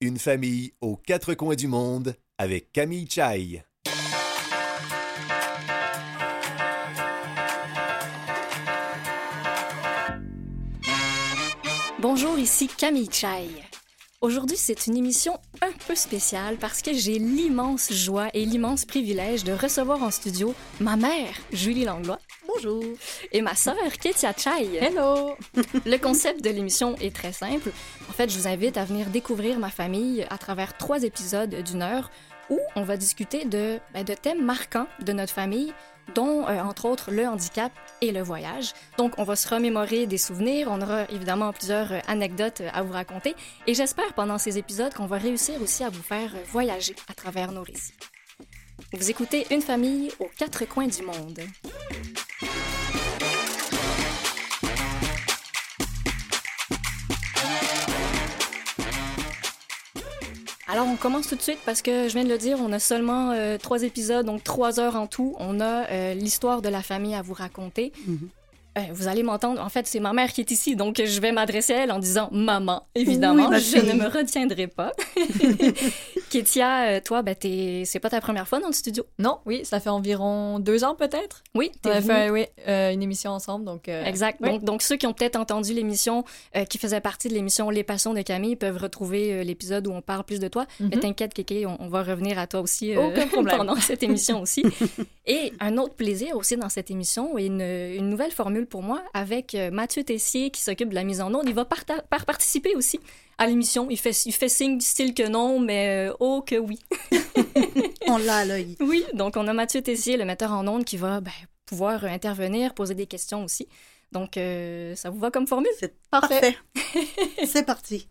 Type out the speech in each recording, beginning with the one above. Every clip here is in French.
Une famille aux quatre coins du monde avec Camille Chai. Bonjour, ici Camille Chai. Aujourd'hui, c'est une émission un peu spéciale parce que j'ai l'immense joie et l'immense privilège de recevoir en studio ma mère, Julie Langlois. Bonjour. Et ma sœur, Ketia Chai. Hello. Le concept de l'émission est très simple. En fait, je vous invite à venir découvrir ma famille à travers trois épisodes d'une heure où on va discuter de, ben, de thèmes marquants de notre famille, dont, euh, entre autres, le handicap et le voyage. Donc, on va se remémorer des souvenirs, on aura évidemment plusieurs euh, anecdotes euh, à vous raconter, et j'espère pendant ces épisodes qu'on va réussir aussi à vous faire voyager à travers nos récits. Vous écoutez Une famille aux quatre coins du monde. Alors, on commence tout de suite parce que je viens de le dire, on a seulement euh, trois épisodes, donc trois heures en tout. On a euh, l'histoire de la famille à vous raconter. Euh, vous allez m'entendre. En fait, c'est ma mère qui est ici, donc je vais m'adresser à elle en disant maman, évidemment. Oui, je ne me retiendrai pas. Kétia, euh, toi, ben, t'es- c'est pas ta première fois dans le studio? Non, oui, ça fait environ deux ans peut-être? Oui, On a fait oui, euh, une émission ensemble, donc. euh, Exact. oui. Donc, donc, ceux qui ont peut-être entendu l'émission, euh, qui faisait partie de l'émission Les Passions de Camille, peuvent retrouver l'épisode où on parle plus de toi. Mhm. Mais t'inquiète, Kéké, on, on va revenir à toi aussi pendant cette émission aussi. Et un autre plaisir aussi dans cette émission, et une, une nouvelle formule pour moi, avec euh, Mathieu Tessier qui s'occupe de la mise en onde. Il va par participer aussi à l'émission. Il fait, il fait signe du style que non, mais euh, oh que oui. On l'a à l'œil. Oui, donc on a Mathieu Tessier, le metteur en ondes, qui va ben, pouvoir euh, intervenir, poser des questions aussi. Donc, euh, ça vous va comme formule? C'est Parfait. parfait. C'est parti.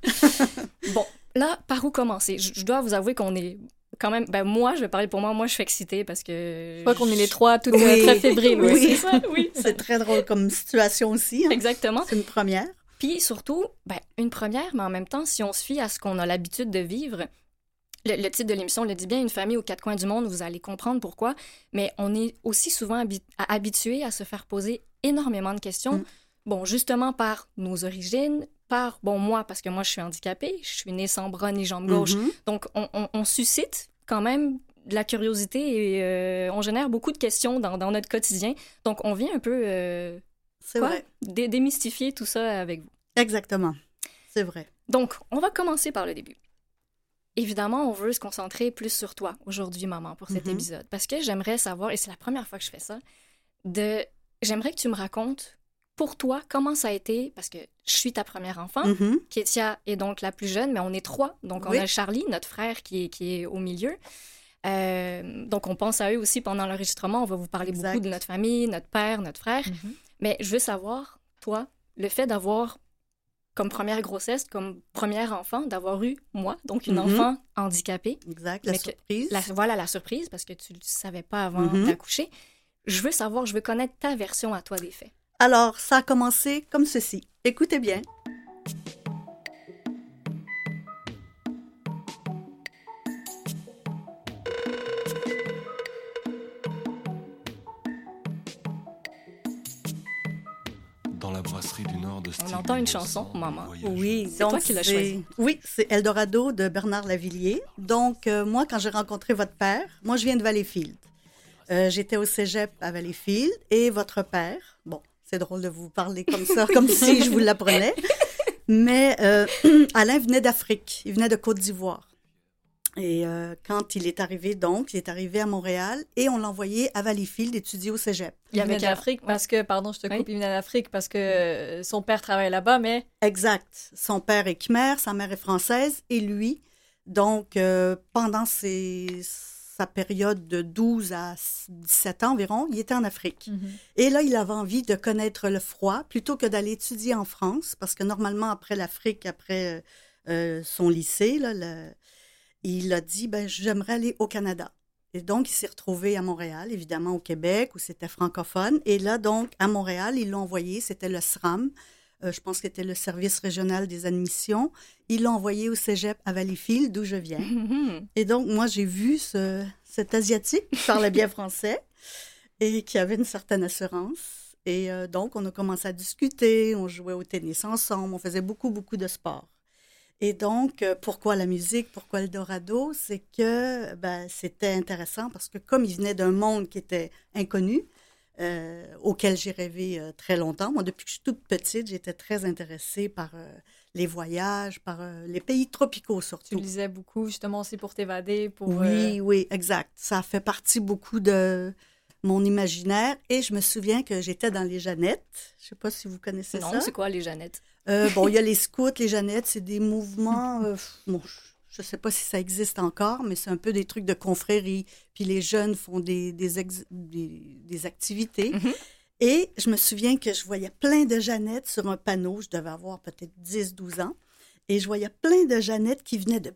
Bon, là, par où commencer? Je, je dois vous avouer qu'on est quand même... Ben, moi, je vais parler pour moi. Moi, je suis excitée parce que... Je crois qu'on est les trois toutes Oui. très fébriles. Oui. Oui. C'est ça, oui. C'est très drôle comme situation aussi. hein. Exactement. C'est une première. Puis surtout, ben, une première, mais en même temps, si on se fie à ce qu'on a l'habitude de vivre, le, le titre de l'émission le dit bien, une famille aux quatre coins du monde, vous allez comprendre pourquoi, mais on est aussi souvent habitué à se faire poser énormément de questions. Mm. Bon, justement par nos origines, par, bon, moi, parce que moi, je suis handicapée, je suis née sans bras ni jambe gauche, Mhm. donc on, on- on suscite quand même de la curiosité et euh, on génère beaucoup de questions dans, dans notre quotidien. Donc on vient un peu euh, C'est quoi? vrai. Dé- démystifier tout ça avec vous. Exactement. C'est vrai. Donc, on va commencer par le début. Évidemment, on veut se concentrer plus sur toi aujourd'hui, maman, pour cet Mhm. épisode. Parce que j'aimerais savoir, et c'est la première fois que je fais ça, de... j'aimerais que tu me racontes, pour toi, comment ça a été, parce que je suis ta première enfant, Mhm. Kétia est donc la plus jeune, mais on est trois. Donc, on Oui. a Charlie, notre frère, qui est, qui est au milieu. Euh, donc, on pense à eux aussi pendant l'enregistrement. On va vous parler Exact. beaucoup de notre famille, notre père, notre frère. Mhm. Mais je veux savoir, toi, le fait d'avoir comme première grossesse, comme premier enfant, d'avoir eu moi, donc une Mhm. enfant handicapée. Exact. La surprise. La- voilà la surprise, parce que tu ne savais pas avant d'accoucher. Je veux savoir, je veux connaître ta version à toi des faits. Alors, ça a commencé comme ceci. Écoutez bien. Dans la brasserie du Nord de On entend une chanson, maman. Oui, C'est toi donc qui l'as c'est- choisi. Oui, c'est Eldorado de Bernard Lavillier. Donc, euh, moi, quand j'ai rencontré votre père, moi, je viens de Valleyfield. Euh, J'étais au cégep à Valleyfield et votre père, bon, c'est drôle de vous parler comme ça, comme si je vous l'apprenais, mais euh, Alain venait d'Afrique, il venait de Côte d'Ivoire. Et euh, quand il est arrivé, donc, il est arrivé à Montréal et on l'a envoyé à Valleyfield étudier au cégep. Il venait d'Afrique parce que, pardon, je te coupe, Oui. il venait d'Afrique parce que euh, son père travaille là-bas, mais Exact. Son père est khmer, sa mère est française et lui, donc euh, pendant ses- sa période de 12 à 17 ans environ, il était en Afrique. Et là, il avait envie de connaître le froid plutôt que d'aller étudier en France, parce que normalement, après l'Afrique, après euh, euh, son lycée, là, le- il a dit, ben, j'aimerais aller au Canada. Et donc, il s'est retrouvé à Montréal, évidemment au Québec, où c'était francophone. Et là, donc, à Montréal, ils l'ont envoyé, c'était le SRAM, euh, je pense que c'était le service régional des admissions. Ils l'ont envoyé au cégep à Valleyfield, d'où je viens. Et donc, moi, j'ai vu ce, cet Asiatique qui parlait bien français et qui avait une certaine assurance. Et euh, donc, on a commencé à discuter, on jouait au tennis ensemble, on faisait beaucoup, beaucoup de sport. Et donc, euh, pourquoi la musique, pourquoi le Dorado? C'est que ben, c'était intéressant parce que comme il venait d'un monde qui était inconnu, euh, auquel j'ai rêvé euh, très longtemps. Moi, depuis que je suis toute petite, j'étais très intéressée par euh, les voyages, par euh, les pays tropicaux Tu surtout. lisais beaucoup, justement, aussi pour t'évader, pour... Oui, oui, exact. Ça fait partie beaucoup de mon imaginaire. Et je me souviens que j'étais dans les Jeannettes. Je sais pas si vous connaissez Non, ça. c'est quoi les Jeannettes? Bon, il y a les scouts, les Jeannettes, c'est des mouvements. bon, je ne sais pas si ça existe encore, mais c'est un peu des trucs de confrérie. Puis les jeunes font des, des, ex- des, des activités. Mhm. Et je me souviens que je voyais plein de Jeannettes sur un panneau. Je devais avoir peut-être 10, 12 ans. Et je voyais plein de Jeannettes qui venaient de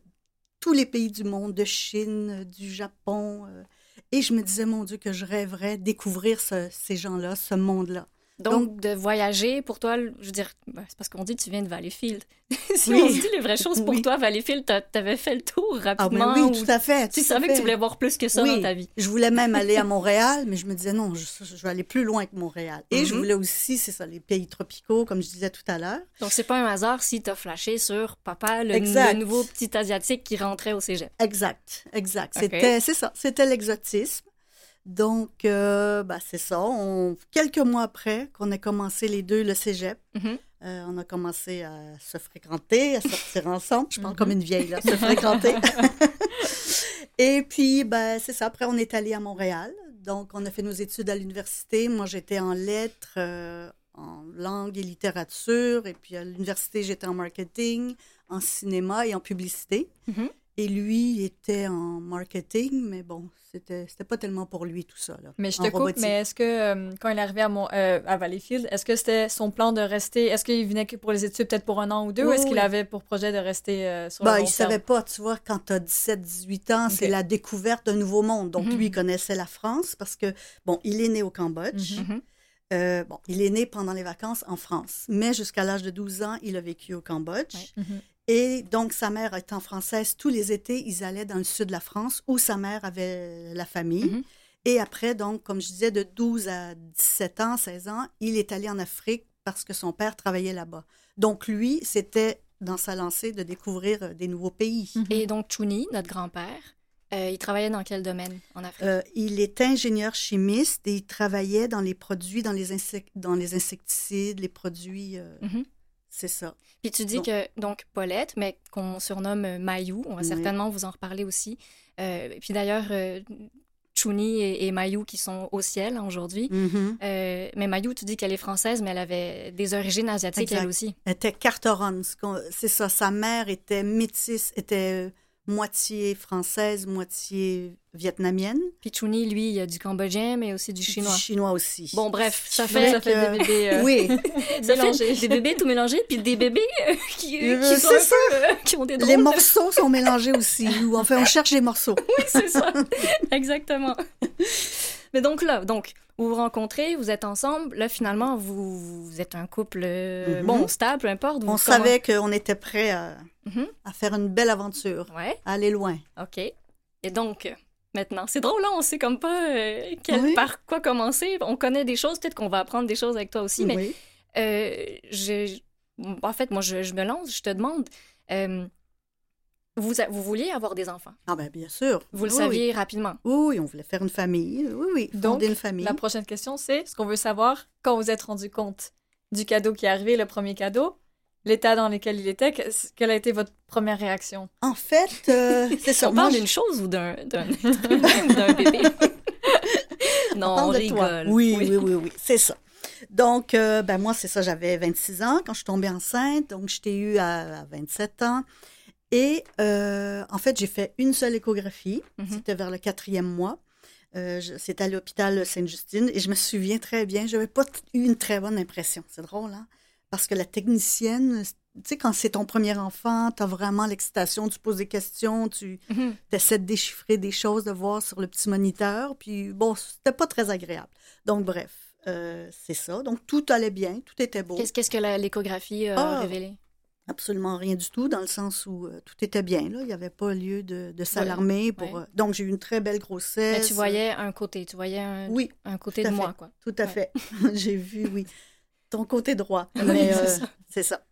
tous les pays du monde, de Chine, du Japon. euh, et je me disais, mon Dieu, que je rêverais découvrir ce- ces gens-là, ce monde-là. Donc, de voyager, pour toi, je veux dire, ben, c'est parce qu'on dit que tu viens de Valleyfield. si Oui. on se dit les vraies choses, pour Oui. toi, Valleyfield, t'a- t'avais fait le tour Ah, rapidement. ben oui, ou tout à fait. Tu tout savais que tu voulais voir plus que ça dans ta vie? Je voulais même aller à Montréal, mais je me disais non, je, je vais aller plus loin que Montréal. Et je Mhm. voulais aussi, c'est ça, les pays tropicaux, comme je disais tout à l'heure. Donc, c'est pas un hasard si t'as flashé sur papa, le, nouveau petit Asiatique qui rentrait au cégep. Exact, exact. C'était, c'est ça, c'était l'exotisme. Donc, euh, bah, c'est ça. On, quelques mois après qu'on ait commencé les deux le cégep, Mhm. euh, on a commencé à se fréquenter, à sortir ensemble. Je parle Mhm. comme une vieille, là, se fréquenter. Et puis, ben, c'est ça. Après, on est allé à Montréal. Donc, on a fait nos études à l'université. Moi, j'étais en lettres, euh, en langue et littérature. Et puis, à l'université, j'étais en marketing, en cinéma et en publicité. Mhm. Et lui, il était en marketing, mais bon, c'était c'était pas tellement pour lui tout ça. Là, Mais je te coupe, robotique. mais est-ce que euh, quand il est arrivé à, mon, euh, à Valleyfield, est-ce que c'était son plan de rester, est-ce qu'il venait que pour les études peut-être pour un an ou deux, ou est-ce qu'il avait pour projet de rester euh, sur Ben, le long il savait pas, tu vois, quand tu as 17, 18 ans, c'est la découverte d'un nouveau monde. Donc, Mhm. lui, il connaissait la France parce que, bon, il est né au Cambodge. Mhm. Mhm. Bon, il est né pendant les vacances en France, mais jusqu'à l'âge de 12 ans, il a vécu au Cambodge. Ouais. Mhm. Et donc, sa mère étant française, tous les étés, ils allaient dans le sud de la France où sa mère avait la famille. Mhm. Et après, donc, comme je disais, de 12 à 17 ans, 16 ans, il est allé en Afrique parce que son père travaillait là-bas. Donc, lui, c'était dans sa lancée de découvrir euh, des nouveaux pays. Mhm. Et donc, Chuni, notre grand-père, euh, il travaillait dans quel domaine en Afrique? Euh, il était ingénieur chimiste et il travaillait dans les produits, dans les, insec- dans les insecticides, les produits. euh, Mhm. C'est ça. Puis tu dis Donc- que, donc, Paulette, mais qu'on surnomme euh, Mayou, on va Oui. certainement vous en reparler aussi. Euh, puis d'ailleurs, euh, Chuni et, et Mayou qui sont au ciel aujourd'hui. Mhm. Euh, mais Mayou, tu dis qu'elle est française, mais elle avait des origines asiatiques Exact. elle aussi. Elle était qu'on- C'est ça. Sa mère était métisse, était moitié française, moitié vietnamienne. Puis Chuni, lui, il y a du cambodgien, mais aussi du chinois. Du chinois aussi. Bon, bref, ça fait, ça fait des bébés euh, Oui. ça fait mélangés. des bébés tout mélangés, puis des bébés euh, qui, Euh, qui sont ça. peu, euh, qui ont des drôles Les morceaux sont mélangés aussi. Ou enfin, on cherche les morceaux. Oui, c'est ça. Exactement. Mais donc là, donc, vous vous rencontrez, vous êtes ensemble. Là, finalement, vous, vous êtes un couple, euh, Mhm. bon, stable, peu importe. vous- On comment- savait qu'on était prêt à, Mhm. à faire une belle aventure, Ouais, à aller loin. OK. Et donc, maintenant, c'est drôle, là, on sait comme pas euh, quel- Oui. par quoi commencer. On connaît des choses, peut-être qu'on va apprendre des choses avec toi aussi, mais Oui. euh, je, en fait, moi, je, je me lance, je te demande, euh, vous, a- vous vouliez avoir des enfants? Ah ben bien sûr. Vous le Oui, saviez rapidement? Oui. oui, on voulait faire une famille. Oui, oui, fonder Donc, une famille. La prochaine question, c'est ce qu'on veut savoir quand vous êtes rendu compte du cadeau qui est arrivé, le premier cadeau, l'état dans lequel il était, que- quelle a été votre première réaction? En fait, euh, c'est ça. On parle je- d'une chose ou d'un bébé? non, On on, rigole. Oui, oui, oui, oui, c'est ça. Donc, euh, ben moi, c'est ça, j'avais 26 ans quand je suis tombée enceinte, donc je t'ai eu à, à 27 ans. Et euh, en fait, j'ai fait une seule échographie, Mhm. c'était vers le quatrième mois. Euh, c'était à l'hôpital Sainte-Justine et je me souviens très bien, je n'avais pas eu une très bonne impression. C'est drôle, hein? Parce que la technicienne, tu sais, quand c'est ton premier enfant, tu as vraiment l'excitation, tu poses des questions, tu, Mhm. essaies de déchiffrer des choses, de voir sur le petit moniteur. Puis bon, c'était pas très agréable. Donc bref, euh, c'est ça. Donc tout allait bien, tout était beau. Qu'est-ce que l'échographie a Ah. révélé? Absolument rien du tout, dans le sens où euh, tout était bien. Là. Il n'y avait pas lieu de, de s'alarmer. Pour, Ouais. euh, donc j'ai eu une très belle grossesse. Mais tu voyais un côté, tu voyais un, Oui, un côté de fait. moi, quoi. tout à Ouais. fait. j'ai vu, oui, ton côté droit. Mais euh, ça. c'est ça.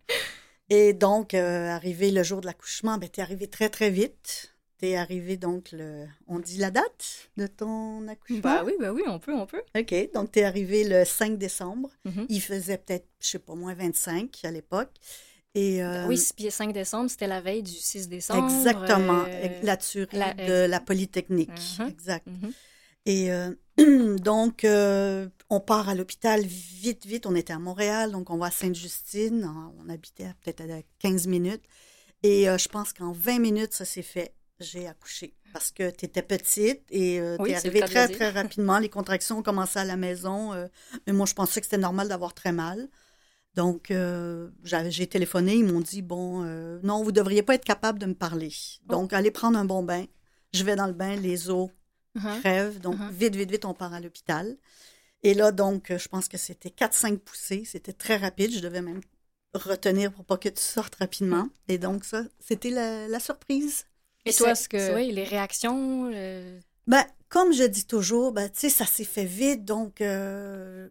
Et donc, euh, arrivé le jour de l'accouchement, ben, tu es arrivé très, très vite. Tu es arrivé, donc, le... on dit la date de ton accouchement? Bah oui, bah oui, on peut, on peut. OK. Donc, tu es arrivé le 5 décembre. Mhm. Il faisait peut-être, je sais pas, moins 25 à l'époque. Et, euh, Oui, puis 5 décembre, c'était la veille du 6 décembre. Exactement. euh, La tuerie la- de la Polytechnique. Mhm. Exact. mhm. Et euh, donc, euh, on part à l'hôpital vite, vite. On était à Montréal, donc on va à Sainte-Justine. On on habitait peut-être à 15 minutes. Et euh, je pense qu'en 20 minutes, ça s'est fait. J'ai accouché parce que tu étais petite et euh, Oui, tu es arrivée très, très rapidement. Les contractions ont commencé à la maison. euh, mais moi, je pensais que c'était normal d'avoir très mal. Donc, j'ai téléphoné. Ils m'ont dit, bon, non, vous ne devriez pas être capable de me parler. Oh. Donc, allez prendre un bon bain. Je vais dans le bain, les os Crève. Donc, Mhm. vite, vite, vite, on part à l'hôpital. Et là, donc, je pense que c'était 4-5 poussées. C'était très rapide. Je devais même retenir pour pas que tu sortes rapidement. Et donc, ça, c'était la, la surprise. Et toi, est-ce que- Oui, les réactions. euh, Ben, comme je dis toujours, ben, tu sais, ça s'est fait vite. Donc, euh,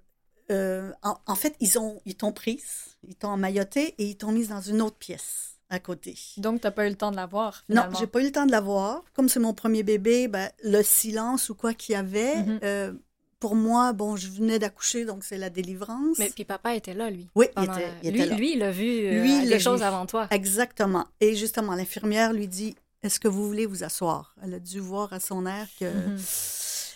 euh, en, en fait, ils ont, ils t'ont prise, ils t'ont emmailloté et ils t'ont mise dans une autre pièce à côté. Donc, t'as pas eu le temps de la voir, Non, finalement. j'ai pas eu le temps de la voir. Comme c'est mon premier bébé, ben, le silence ou quoi qu'il y avait, Mhm. euh, pour moi, bon, je venais d'accoucher, donc c'est la délivrance. Mais puis papa était là, lui. Oui, il était, lui, là. lui, il a vu euh, Lui, l'a choses vu. avant toi. Exactement. Et justement, l'infirmière lui dit Est-ce que vous voulez vous asseoir? Elle a dû voir à son air que. Mhm.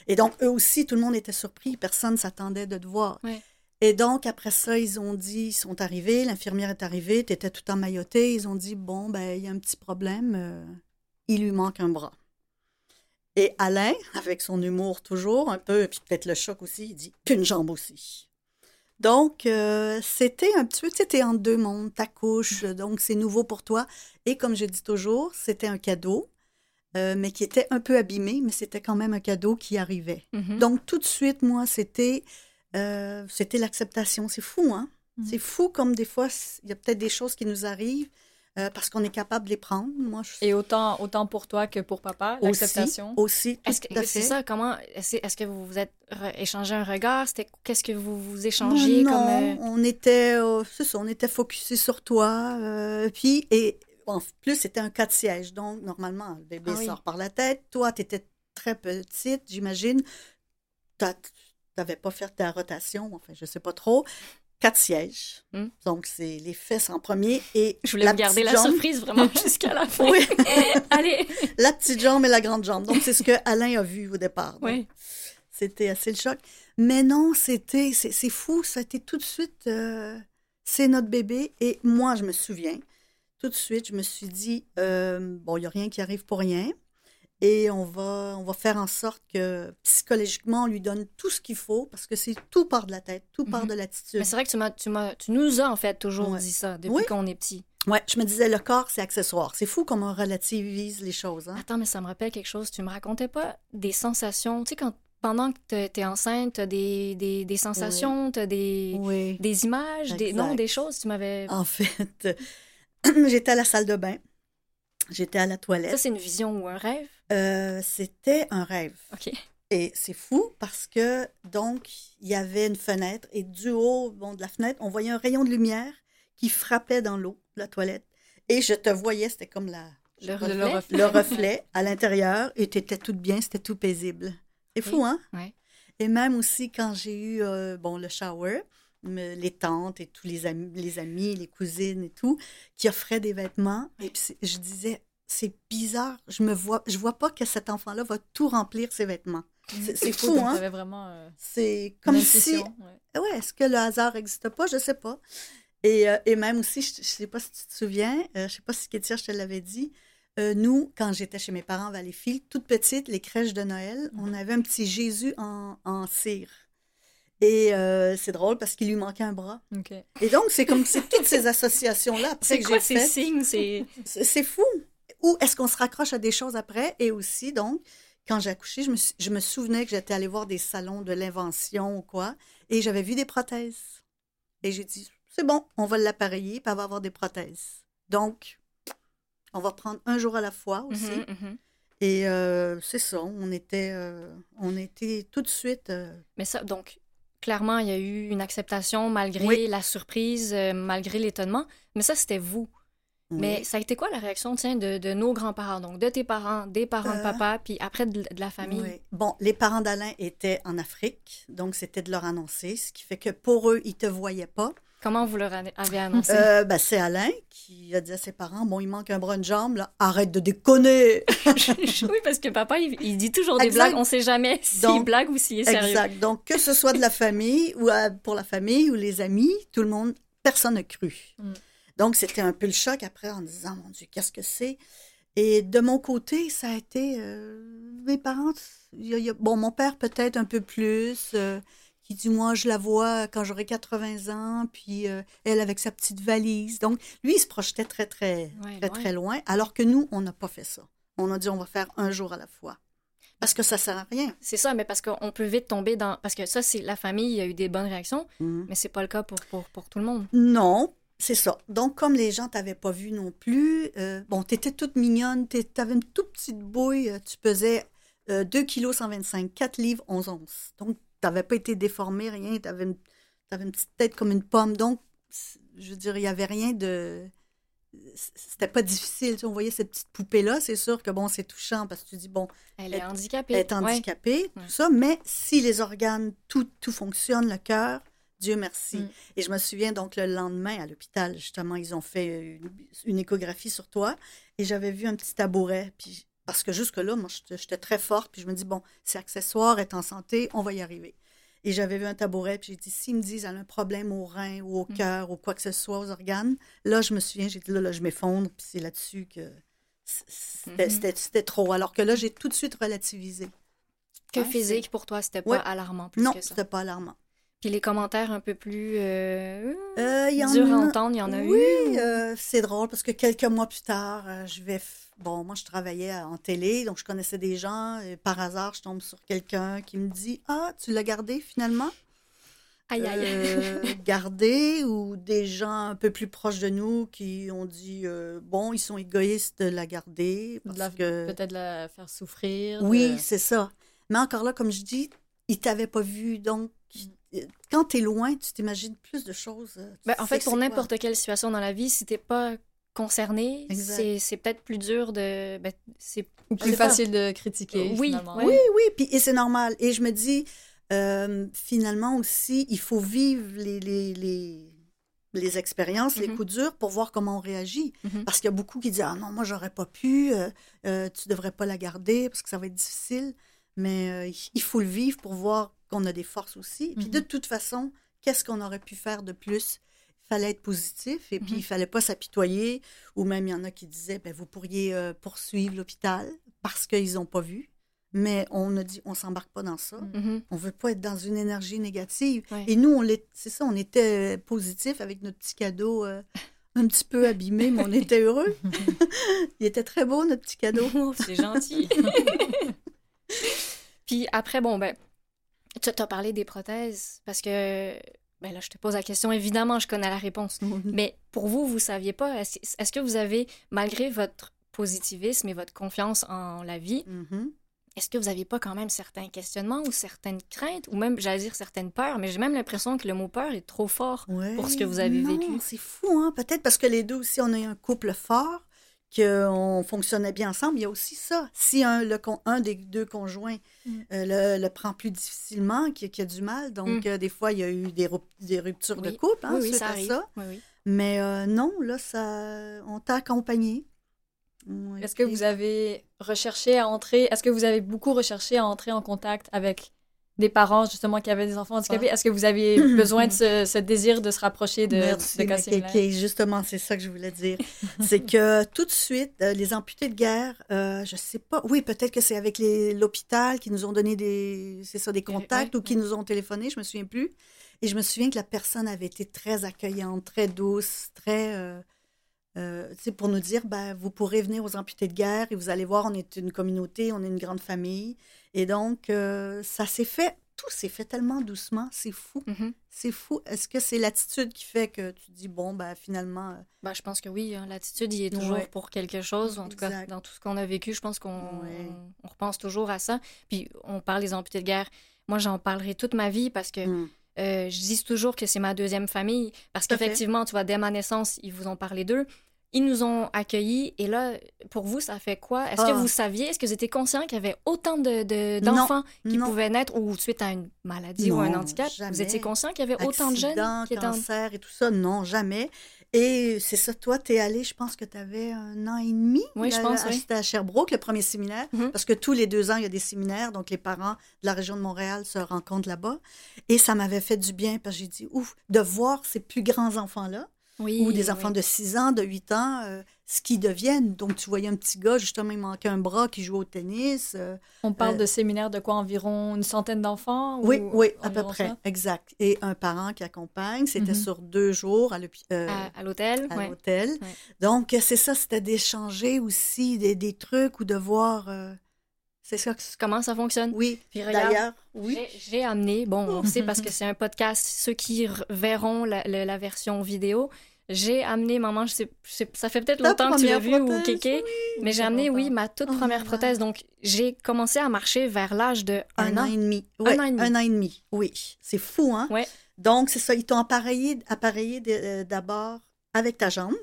Et donc, eux aussi, tout le monde était surpris. Personne ne s'attendait de te voir. Ouais. Et donc, après ça, ils ont dit ils sont arrivés, l'infirmière est arrivée, tu étais tout emmailloté. Ils ont dit Bon, ben, il y a un petit problème. euh, il lui manque un bras. Et Alain, avec son humour toujours, un peu, puis peut-être le choc aussi, il dit Puis une jambe aussi. Donc, euh, c'était un petit peu, tu sais, t'es en deux mondes, t'accouches, donc c'est nouveau pour toi. Et comme je dis toujours, c'était un cadeau, euh, mais qui était un peu abîmé, mais c'était quand même un cadeau qui arrivait. Mhm. Donc, tout de suite, moi, c'était euh, c'était l'acceptation. C'est fou, hein? Mhm. C'est fou comme des fois, il y a peut-être des choses qui nous arrivent euh, parce qu'on est capable de les prendre. Moi, je Et autant, autant pour toi que pour papa, l'acceptation? aussi, tout Est-ce que à c'est ça? Comment est-ce est-ce que vous vous êtes échangé un regard? C'était qu'est-ce que vous vous échangez non, comme euh, on était, euh, c'est ça, on était focusé sur toi. euh, puis, et en plus, c'était un cas de siège. Donc, normalement, le bébé Ah oui. sort par la tête. Toi, tu étais très petite, j'imagine. Tu n'avais pas fait ta rotation, enfin, je sais pas trop. Quatre sièges. Hmm. Donc, c'est les fesses en premier et Je voulais la garder la jambe. surprise vraiment jusqu'à la fin. Oui, Allez. la petite jambe et la grande jambe. Donc, c'est ce que Alain a vu au départ. Donc, Oui. C'était assez le choc. Mais non, c'était, c'est, c'est fou, ça a été tout de suite, euh, c'est notre bébé. Et moi, je me souviens, tout de suite, je me suis dit, euh, bon, il n'y a rien qui arrive pour rien. Et on va, on va faire en sorte que psychologiquement, on lui donne tout ce qu'il faut, parce que c'est tout part de la tête, tout part Mhm. de l'attitude. Mais c'est vrai que tu, m'as, tu, tu nous as en fait toujours Ouais. dit ça depuis Oui. qu'on est petit. Ouais, je me disais, le corps, c'est accessoire. C'est fou comment on relativise les choses. Hein? Attends, mais ça me rappelle quelque chose. Tu me racontais pas des sensations. Tu sais, quand pendant que t'es- t'es enceinte, t'as des, des, des sensations, t'as des, Oui. des images, des, non, des choses. Tu m'avais. En fait, j'étais à la salle de bain, j'étais à la Ça, toilette. c'est une vision ou un rêve? Euh, c'était un rêve. OK. Et c'est fou parce que, donc, il y avait une fenêtre et du haut bon, de la fenêtre, on voyait un rayon de lumière qui frappait dans l'eau de la toilette. Et je te voyais, c'était comme la, Le, Le- reflet. le reflet. le reflet à l'intérieur et tu étais toute bien, c'était tout paisible. C'est fou, Oui. hein? Et même aussi quand j'ai eu, euh, bon, le shower, les tantes et tous les amis, les amis, les cousines et tout, qui offraient des vêtements. Et puis je disais, c'est bizarre, je me vois, je vois pas que cet enfant-là va tout remplir ses vêtements. C'est- C'est fou, hein? Euh, C'est comme si, ouais. ouais, est-ce que le hasard n'existe pas? Je sais pas. Et, euh, et même aussi, je, je sais pas si tu te souviens, euh, je sais pas si Kétia, je te l'avais dit, euh, nous, quand j'étais chez mes parents à Valleyfield, toute petite, les crèches de Noël, Mhm. on avait un petit Jésus en, en cire. Et euh, c'est drôle parce qu'il lui manquait un bras. OK. Et donc, c'est comme c'est toutes ces associations-là C'est quoi ces signes? C'est fou. Ou est-ce qu'on se raccroche à des choses après? Et aussi, donc, quand j'ai accouché, je me, je me souvenais que j'étais allée voir des salons de l'invention ou quoi, et j'avais vu des prothèses. Et j'ai dit, c'est bon, on va l'appareiller, puis elle va avoir des prothèses. Donc, on va prendre un jour à la fois aussi. Mhm, mhm. Et euh, c'est ça, on était, euh, on était tout de suite... euh, Mais ça, donc, clairement, il y a eu une acceptation malgré Oui. la surprise, malgré l'étonnement. Mais ça, c'était vous. Mais ça a été quoi la réaction, tiens, de, de nos grands-parents, donc de tes parents, des parents de Euh, papa, puis après de, de la famille? Oui. Bon, les parents d'Alain étaient en Afrique, donc c'était de leur annoncer, ce qui fait que pour eux, ils te voyaient pas. Comment vous leur avez annoncé? Euh, ben, c'est Alain qui a dit à ses parents, bon, il manque un bras de jambe, là. Arrête de déconner! oui, parce que papa, il, il dit toujours des Exact. blagues. On sait jamais s'il blague ou s'il est sérieux. Exact. Donc, que ce soit de la famille ou euh, pour la famille ou les amis, tout le monde, personne n'a cru. Mm. Donc, c'était un peu le choc après en disant, mon Dieu, qu'est-ce que c'est? Et de mon côté, ça a été euh, mes parents. il y a- il y a- bon, mon père peut-être un peu plus, euh, qui dit, moi, je la vois quand j'aurai 80 ans, puis euh, elle avec sa petite valise. Donc, lui, il se projetait très, très, Ouais, très, loin. très loin, alors que nous, on n'a pas fait ça. On a dit, on va faire un jour à la fois. Parce que ça sert à rien. C'est ça, mais parce qu'on peut vite tomber dans... Parce que ça, c'est la famille, il y a eu des bonnes réactions, Mm. mais c'est pas le cas pour, pour, pour tout le monde. Non, c'est ça. Donc, comme les gens t'avaient pas vu non plus, euh, bon, t'étais toute mignonne, t'es- t'avais une toute petite bouille, euh, tu pesais euh, 2 kg 125, 4 livres 11 onces. Donc, t'avais pas été déformée, rien, t'avais une, t'avais une petite tête comme une pomme. Donc, je veux dire, il y avait rien de... C'était pas difficile. Tu sais, on voyait cette petite poupée-là, c'est sûr que, bon, c'est touchant parce que tu dis, bon, Elle est handicapée. elle est handicapée, Ouais. tout ça, mais si les organes, tout, tout fonctionne, le cœur, Dieu merci. Mm. Et je me souviens donc le lendemain à l'hôpital, justement, ils ont fait une, une échographie sur toi et j'avais vu un petit tabouret. Puis, parce que jusque-là, moi, j'étais très forte, puis je me dis, bon, c'est accessoire, est en santé, on va y arriver. Et j'avais vu un tabouret, puis j'ai dit, s'ils me disent, elle a un problème au rein ou au Mm. cœur ou quoi que ce soit, aux organes, là, je me souviens, j'ai dit, là, là, je m'effondre, puis c'est là-dessus que c'était Mhm. c'était- trop. Alors que là, j'ai tout de suite relativisé. Que Ouais, physique, pour toi, c'était pas Ouais. alarmant plus Non, c'était pas alarmant. Puis les commentaires un peu plus euh, Euh, il y en durs à a- entendre, il y en a oui, eu. euh, c'est drôle parce que quelques mois plus tard, je vais. f- Bon, moi, je travaillais en télé, donc je connaissais des gens. Et par hasard, je tombe sur quelqu'un qui me dit Ah, tu l'as gardé finalement Aïe, aïe. Euh, Gardé ou des gens un peu plus proches de nous qui ont dit euh, Bon, ils sont égoïstes de la garder. Que... Peut-être la faire souffrir. Oui, de- c'est ça. Mais encore là, comme je dis, ils t'avaient pas vu. Donc, euh, quand tu es loin, tu t'imagines plus de choses. euh, Ben, en fait, pour n'importe quelle situation dans la vie, si t'es pas concerné, c'est c'est peut-être plus dur de. Ben, c'est plus pas. facile de critiquer. Oui, finalement. Oui, oui, puis et c'est normal. Et je me dis, euh, finalement aussi, il faut vivre les, les, les, les expériences, les Mhm. coups durs pour voir comment on réagit. Mhm. Parce qu'il y a beaucoup qui disent, ah non, moi, j'aurais pas pu, euh, euh, tu devrais pas la garder parce que ça va être difficile. Mais euh, il faut le vivre pour voir qu'on a des forces aussi. Puis Mhm. de toute façon, qu'est-ce qu'on aurait pu faire de plus? Il fallait être positif et puis Mhm. il fallait pas s'apitoyer. Ou même, il y en a qui disaient, ben, vous pourriez euh, poursuivre l'hôpital parce qu'ils n'ont pas vu. Mais on a dit, on s'embarque pas dans ça. Mhm. Mhm. On veut pas être dans une énergie négative. Ouais. Et nous, on c'est ça, on était euh, positif avec notre petit cadeau euh, un petit peu abîmé, mais on était heureux. Il était très beau, notre petit cadeau. Oh, c'est gentil. Puis après, bon, ben, tu as parlé des prothèses parce que, ben là, je te pose la question. Évidemment, je connais la réponse. Mais pour vous, vous saviez pas. Est-ce que vous avez, malgré votre positivisme et votre confiance en la vie, Mhm. est-ce que vous n'aviez pas quand même certains questionnements ou certaines craintes ou même, j'allais dire, certaines peurs? Mais j'ai même l'impression que le mot peur est trop fort. Ouais, Pour ce que vous avez non, vécu. C'est fou, hein? Peut-être parce que les deux aussi, on a eu un couple fort, qu'on fonctionnait bien ensemble. Il y a aussi ça. Si un, le, con- un des deux conjoints Mm. euh, le, le prend plus difficilement, qui, qui a du mal, donc Mm. euh, des fois, il y a eu des, rup- des ruptures de couple hein, oui, oui, suite ça arrive. ça. Mais euh, non, là, ça, on t'a accompagné. Est-ce que vous avez recherché à entrer, est-ce que vous avez beaucoup recherché à entrer en contact avec des parents justement qui avaient des enfants handicapés? Ah. Est-ce que vous aviez besoin de ce, ce désir de se rapprocher de, Merci, de. Justement, c'est ça que je voulais dire. c'est que tout de suite, euh, les amputés de guerre, euh, je sais pas. Oui, peut-être que c'est avec l'hôpital qui nous ont donné des, c'est ça, des contacts ou qui nous ont téléphoné, je me souviens plus. Et je me souviens que la personne avait été très accueillante, très douce, très, euh, euh, tu sais, pour nous dire, ben, vous pourrez venir aux amputés de guerre et vous allez voir, on est une communauté, on est une grande famille. Et donc, euh, ça s'est fait, tout s'est fait tellement doucement, c'est fou. Mhm. C'est fou. Est-ce que c'est l'attitude qui fait que tu dis, bon, ben finalement, euh, Ben, je pense que oui, hein, l'attitude y est toujours Ouais. pour quelque chose. En tout cas, dans tout ce qu'on a vécu, je pense qu'on Ouais. on, on repense toujours à ça. Puis on parle des amputés de guerre. Moi, j'en parlerai toute ma vie parce que hmm, euh, je dis toujours que c'est ma deuxième famille parce qu'effectivement, tu vois, dès ma naissance, ils vous ont parlé d'eux. Ils nous ont accueillis et là, pour vous, ça fait quoi? Est-ce que Ah. vous saviez, est-ce que vous étiez conscient qu'il y avait autant de, de- Non, d'enfants qui non. pouvaient naître ou suite à une maladie ou un Non, handicap? jamais. Vous étiez conscient qu'il y avait autant de jeunes qui étaient en... cancer et tout ça, non, jamais. Et c'est ça, toi, tu es allé, je pense que tu avais un an et demi. Oui, je à- pense, oui. C'était à Sherbrooke, le premier séminaire, Mhm. parce que tous les deux ans, il y a des séminaires, donc les parents de la région de Montréal se rencontrent là-bas. Et ça m'avait fait du bien, parce que j'ai dit, ouf, de voir ces plus grands enfants-là, Oui, ou des oui. enfants de 6 ans, de 8 ans, euh, ce qu'ils deviennent. Donc, tu voyais un petit gars, justement, il manquait un bras qui jouait au tennis. euh, On parle Euh, de séminaires de quoi environ une centaine d'enfants oui, ou oui, à peu près, ça? exact. Et un parent qui accompagne, c'était Mhm. sur deux jours à euh, À, à l'hôtel, à ouais. l'hôtel. Ouais. Donc, c'est ça, c'était d'échanger aussi des, des trucs ou de voir. euh, c'est ça. Comment ça fonctionne? Oui, Puis regarde, d'ailleurs, oui. J'ai- amené, bon, on sait parce que c'est un podcast, ceux qui verront la, la- la version vidéo, j'ai amené, maman, je sais, je sais- ça fait peut-être longtemps que tu l'as vu ou kéké, mais j'ai amené, oui, ma toute Oh première prothèse. Donc, j'ai commencé à marcher vers l'âge de Un, an et demi. Un an et demi. Un an et demi, oui. C'est fou, hein? Ouais. Donc, c'est ça, ils t'ont appareillé, appareillé euh, d'abord avec ta jambe,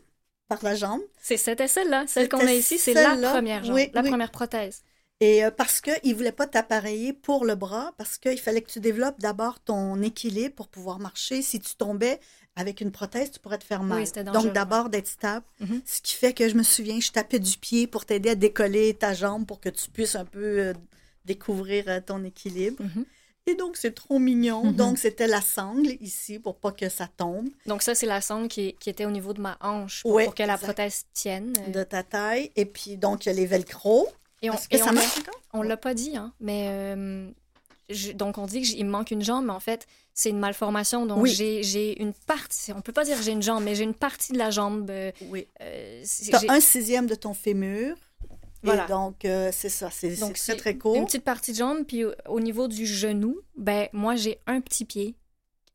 par la jambe. C'est c'était celle-là, celle qu'on a ici, c'est la première jambe, oui, la oui. première prothèse. Et euh, parce qu'ils ne voulaient pas t'appareiller pour le bras, parce qu'il fallait que tu développes d'abord ton équilibre pour pouvoir marcher. Si tu tombais avec une prothèse, tu pourrais te faire mal. Oui, Donc d'abord d'être stable. Mhm. Ce qui fait que je me souviens, je tapais du pied pour t'aider à décoller ta jambe pour que tu puisses un peu euh, découvrir euh, ton équilibre. Mhm. Et donc c'est trop mignon. Mhm. Donc c'était la sangle ici pour pas que ça tombe Donc, ça, c'est la sangle qui, qui était au niveau de ma hanche pour, Ouais, pour que la prothèse tienne. De ta taille. Et puis donc il y a les velcro. Et on, Est-ce que et ça on marche encore? On l'a pas dit, hein, mais euh, je- donc on dit qu'il me manque une jambe, mais en fait, c'est une malformation. Donc Oui. j'ai- une partie, on peut pas dire que j'ai une jambe, mais j'ai une partie de la jambe. euh, Oui. euh, as j'ai- un sixième de ton fémur. Voilà. Et donc, euh, c'est ça, c'est très, c'est très court. Une petite partie de jambe, puis au, au niveau du genou, ben moi j'ai un petit pied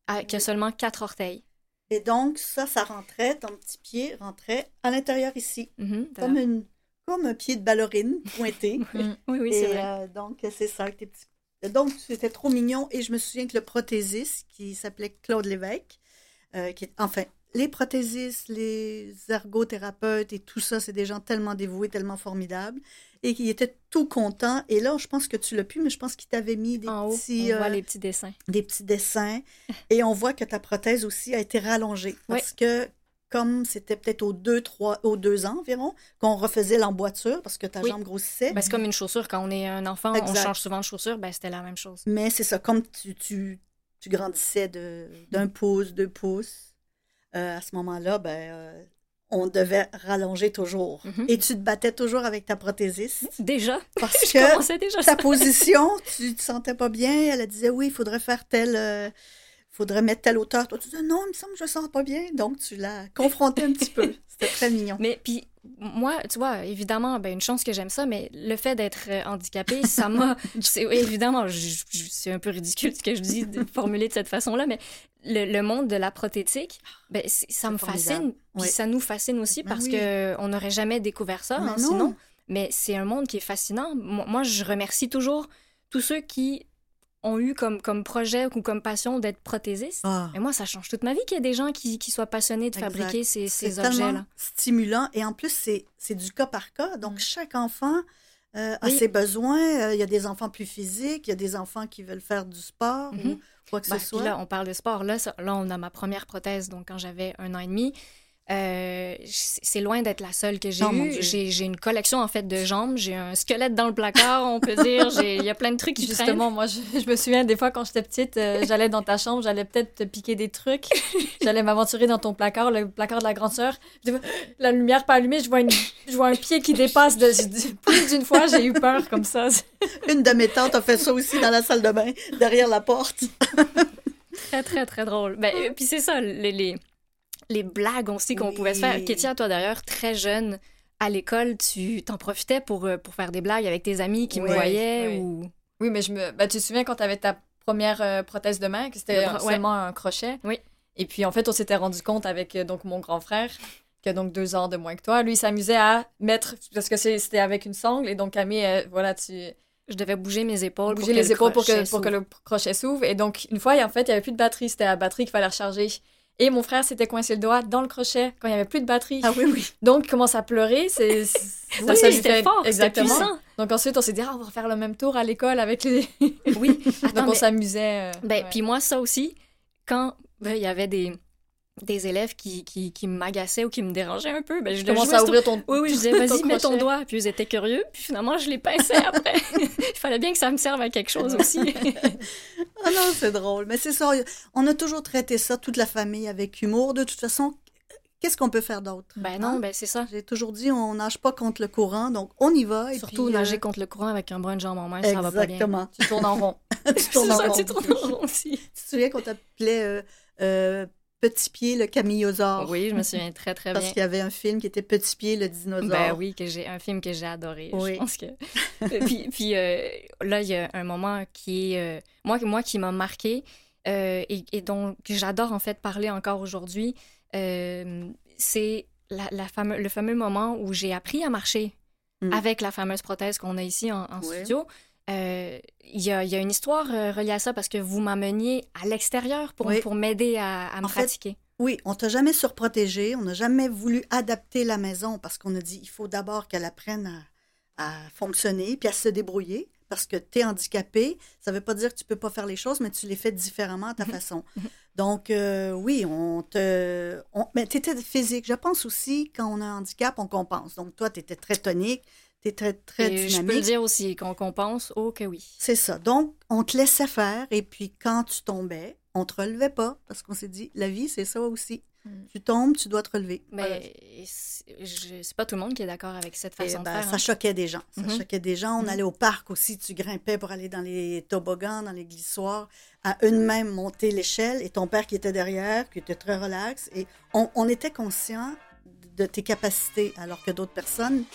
à- qui a seulement quatre orteils. Et donc, ça, ça rentrait, ton petit pied rentrait à l'intérieur ici, Mhm, comme, voilà. une, comme un pied de ballerine pointé. Oui, oui, c'est vrai. euh, donc, c'est ça, avec tes petits... Donc, c'était trop mignon. Et je me souviens que le prothésiste, qui s'appelait Claude Lévesque, euh, qui enfin, les prothésistes, les ergothérapeutes et tout ça, c'est des gens tellement dévoués, tellement formidables, et qui étaient tout contents. Et là, je pense que tu l'as pu, mais je pense qu'il t'avait mis des en haut, petits... on voit euh, les petits dessins. des petits dessins. Et on voit que ta prothèse aussi a été rallongée. Oui. Parce que, comme c'était peut-être aux deux, trois, aux deux ans environ, qu'on refaisait l'emboîture parce que ta Oui. jambe grossissait. Ben, c'est comme une chaussure. Quand on est un enfant, on Exact. change souvent de chaussure. Ben, c'était la même chose. Mais c'est ça, comme tu, tu, tu grandissais de- d'un pouce, deux pouces, euh, à ce moment-là, ben, euh, on devait rallonger toujours. Mhm. Et tu te battais toujours avec ta prothésiste? Déjà, parce que déjà ta position, tu te sentais pas bien. Elle disait oui, il faudrait faire tel, euh, faudrait mettre telle hauteur. Toi, tu disais non, il me semble que je sens pas bien. Donc tu l'as confronté un petit peu. C'était très mignon. Mais puis moi, tu vois, évidemment, ben, une chance que j'aime ça, mais le fait d'être euh, handicapée, ça m'a. évidemment, c'est un peu ridicule ce que je dis de formuler de cette façon-là, mais le, le monde de la prothétique, ben, ça me formidable. fascine. Puis Oui. ça nous fascine aussi Ben parce oui. que on n'aurait jamais découvert ça, Mais hein, non. sinon. Mais c'est un monde qui est fascinant. Moi, je remercie toujours tous ceux qui ont eu comme, comme projet ou comme passion d'être prothésistes. Ah, Et moi, ça change toute ma vie qu'il y ait des gens qui, qui soient passionnés de Exact. fabriquer ces, c'est ces objets-là. stimulant. Et en plus, c'est du cas par cas. Donc Mm. chaque enfant euh, a ses besoins. Euh, Il y a des enfants plus physiques, il y a des enfants qui veulent faire du sport Mhm. ou quoi que Ben, ce puis soit. là, on parle de sport. Là, ça- là, on a ma première prothèse, donc quand j'avais un an et demi. Euh, c'est loin d'être la seule que j'ai Oh, mon eue. Dieu. J'ai une collection en fait de jambes. J'ai un squelette dans le placard, on peut dire. J'ai- Il y a plein de trucs qui traînent. Justement, moi, je, je me souviens, des fois, quand j'étais petite, euh, j'allais dans ta chambre, j'allais peut-être te piquer des trucs. J'allais m'aventurer dans ton placard, le placard de la grande sœur. La lumière pas allumée, je vois, une, je vois un pied qui dépasse. De, plus d'une fois, j'ai eu peur comme ça. Une de mes tantes a fait ça aussi dans la salle de bain, derrière la porte. Très, très, très drôle. Ben, euh, puis c'est ça, les, les, les blagues aussi qu'on Oui. pouvait se faire. Kétia, toi d'ailleurs, très jeune, à l'école, tu t'en profitais pour, euh, pour faire des blagues avec tes amis qui me voyaient oui. ou... Oui, mais je me. Ben, tu te souviens quand tu avais ta première euh, prothèse de main, que c'était Le ouais. seulement un crochet? Oui. Et puis, en fait, on s'était rendu compte avec euh, donc mon grand frère, qui a donc deux ans de moins que toi. Lui, il s'amusait à mettre. Parce que c'était avec une sangle. Et donc, Camille, voilà, tu. je devais bouger mes épaules bouger pour que les le épaules pour crochet que, pour que s'ouvre. le crochet s'ouvre. Et donc, une fois, en fait, il n'y avait plus de batterie. C'était la batterie qu'il fallait recharger. Et mon frère s'était coincé le doigt dans le crochet quand il n'y avait plus de batterie. Ah oui, oui. Donc, il commence à pleurer. C'est, ça, Oui, ça lui fait- fort, c'était Exactement. puissant. Donc, ensuite, on s'est dit, ah, on va refaire le même tour à l'école avec les. Oui, Donc, on s'amusait. euh, Ben, puis moi, ça aussi, quand ben, il y avait des, des élèves qui, qui, qui m'agaçaient ou qui me dérangeaient un peu, ben, je jouer à ouvrir ton. Oui, oui, je disais, vas-y, mets ton doigt. Puis ils étaient curieux. Puis finalement, je les pinçais après. Il fallait bien que ça me serve à quelque chose aussi. Ah non, c'est drôle. Mais c'est ça, on a toujours traité ça, toute la famille, avec humour. De toute façon, qu'est-ce qu'on peut faire d'autre? ben non, Hein? ben c'est ça. J'ai toujours dit, on nage pas contre le courant, donc on y va. Et Surtout puis, euh, nager contre le courant avec un brin de jambe en main, ça va pas bien. Exactement. Tu tournes en rond. tu tournes en ça, rond. tu tournes en rond aussi. Tu te souviens qu'on t'appelait euh, euh, Petit Pied le camillosaure? Oui, je me souviens très, très Parce bien. qu'il y avait un film qui était Petit Pied le dinosaure. Ben oui, que j'ai un film que j'ai adoré. Oui. Je pense que. puis puis euh, là, il y a un moment qui est. euh, moi, moi qui m'a marqué euh, et, et dont j'adore en fait parler encore aujourd'hui. c'est la, la fameux, le fameux moment où j'ai appris à marcher Mm. avec la fameuse prothèse qu'on a ici en, en Oui. studio. Euh, Il y, a, il y a une histoire euh, reliée à ça parce que vous m'ameniez à l'extérieur pour, Oui. pour m'aider à, à me En fait, pratiquer. Oui, on t'a jamais surprotégé, on n'a jamais voulu adapter la maison parce qu'on a dit il faut d'abord qu'elle apprenne à, à fonctionner puis à se débrouiller parce que tu es handicapé, ça veut pas dire que tu peux pas faire les choses, mais tu les fais différemment à ta façon. Donc euh, oui, on te on, mais tu étais physique, je pense aussi quand on a un handicap, on compense. Donc toi tu étais très tonique, tu très très Et je peux le dire aussi, qu'on qu'on pense, oh que oui. C'est ça. Donc, on te laissait faire et puis quand tu tombais, on te relevait pas parce qu'on s'est dit, la vie, c'est ça aussi. Mm. Tu tombes, tu dois te relever. Voilà. Mais c'est je- c'est pas tout le monde qui est d'accord avec cette Et façon ben, de faire. ça hein. choquait des gens. Ça Mhm. choquait des gens. On Mhm. allait au parc aussi, tu grimpais pour aller dans les toboggans, dans les glissoires, à une-même monter l'échelle et ton père qui était derrière, qui était très relax. Et on, on était conscient de tes capacités, alors que d'autres personnes, Ben,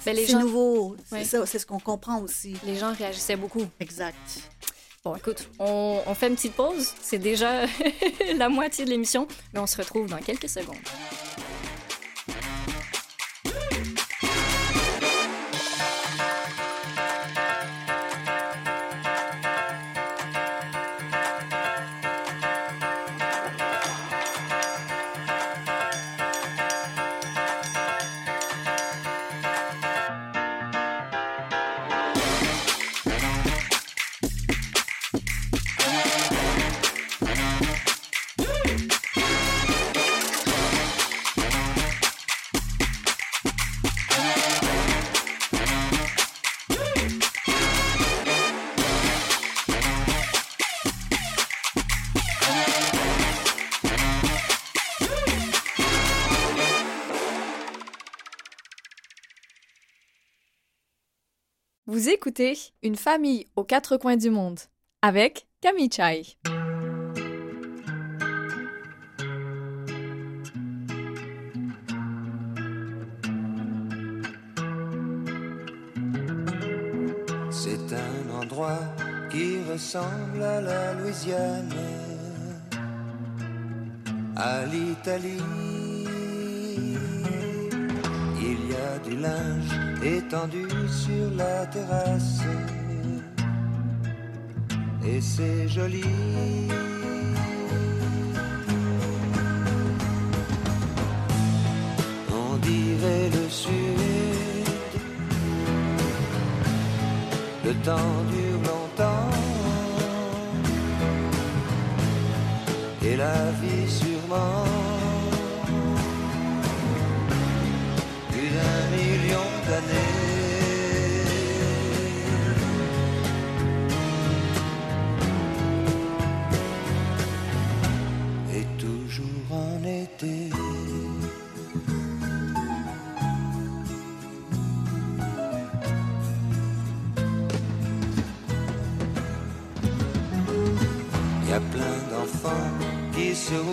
c'est gens- nouveau. C'est Ouais. ça, c'est ce qu'on comprend aussi. Les gens réagissaient beaucoup. Exact. Bon, écoute, on, on fait une petite pause. C'est déjà la moitié de l'émission, mais on se retrouve dans quelques secondes. Vous écoutez Une famille aux quatre coins du monde avec Camille. C'est un endroit qui ressemble à la Louisiane, à l'Italie. Du linge étendu sur la terrasse, et c'est joli. On dirait le sud. Le temps dure longtemps et la vie sûrement sur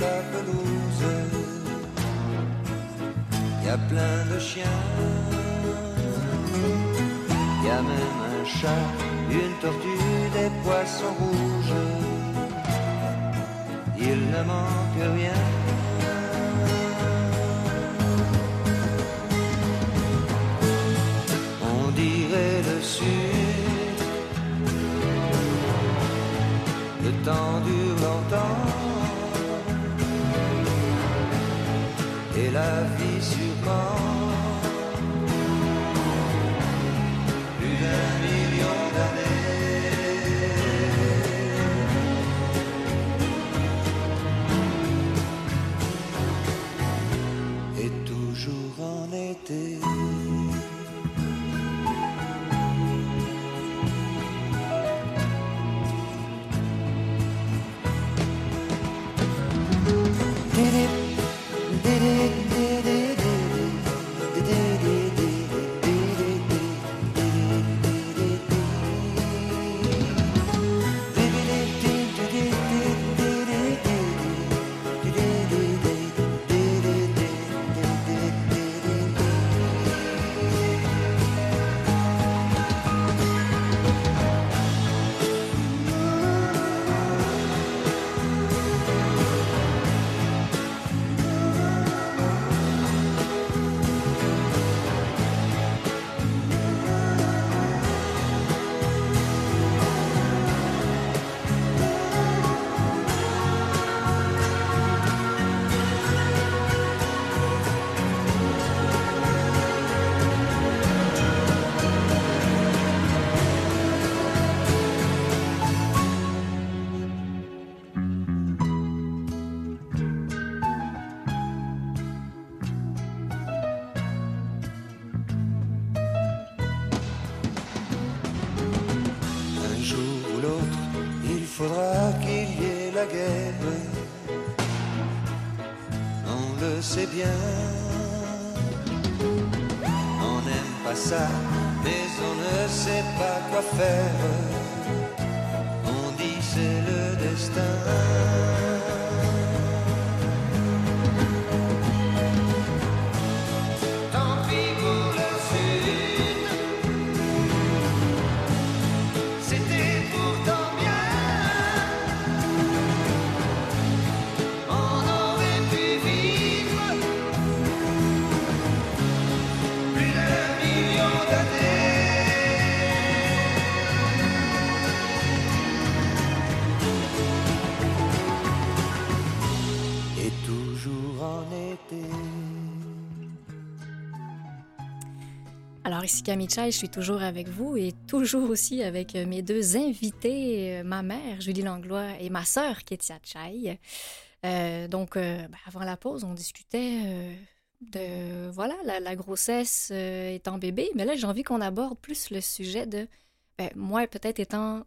la pelouse. Il y a plein de chiens. Il y a même un chat, une tortue, des poissons rouges. Il ne manque rien. Vie sûrement. Faudra qu'il y ait la guerre. On le sait bien. On n'aime pas ça, mais on ne sait pas quoi faire. On dit c'est le destin. Ici Camille Chai, je suis toujours avec vous et toujours aussi avec euh, mes deux invités, euh, ma mère Julie Langlois et ma sœur Kétia Chai. Euh, donc euh, ben, avant la pause, on discutait euh, de voilà la, la grossesse étant bébé, mais là j'ai envie qu'on aborde plus le sujet de ben, moi peut-être étant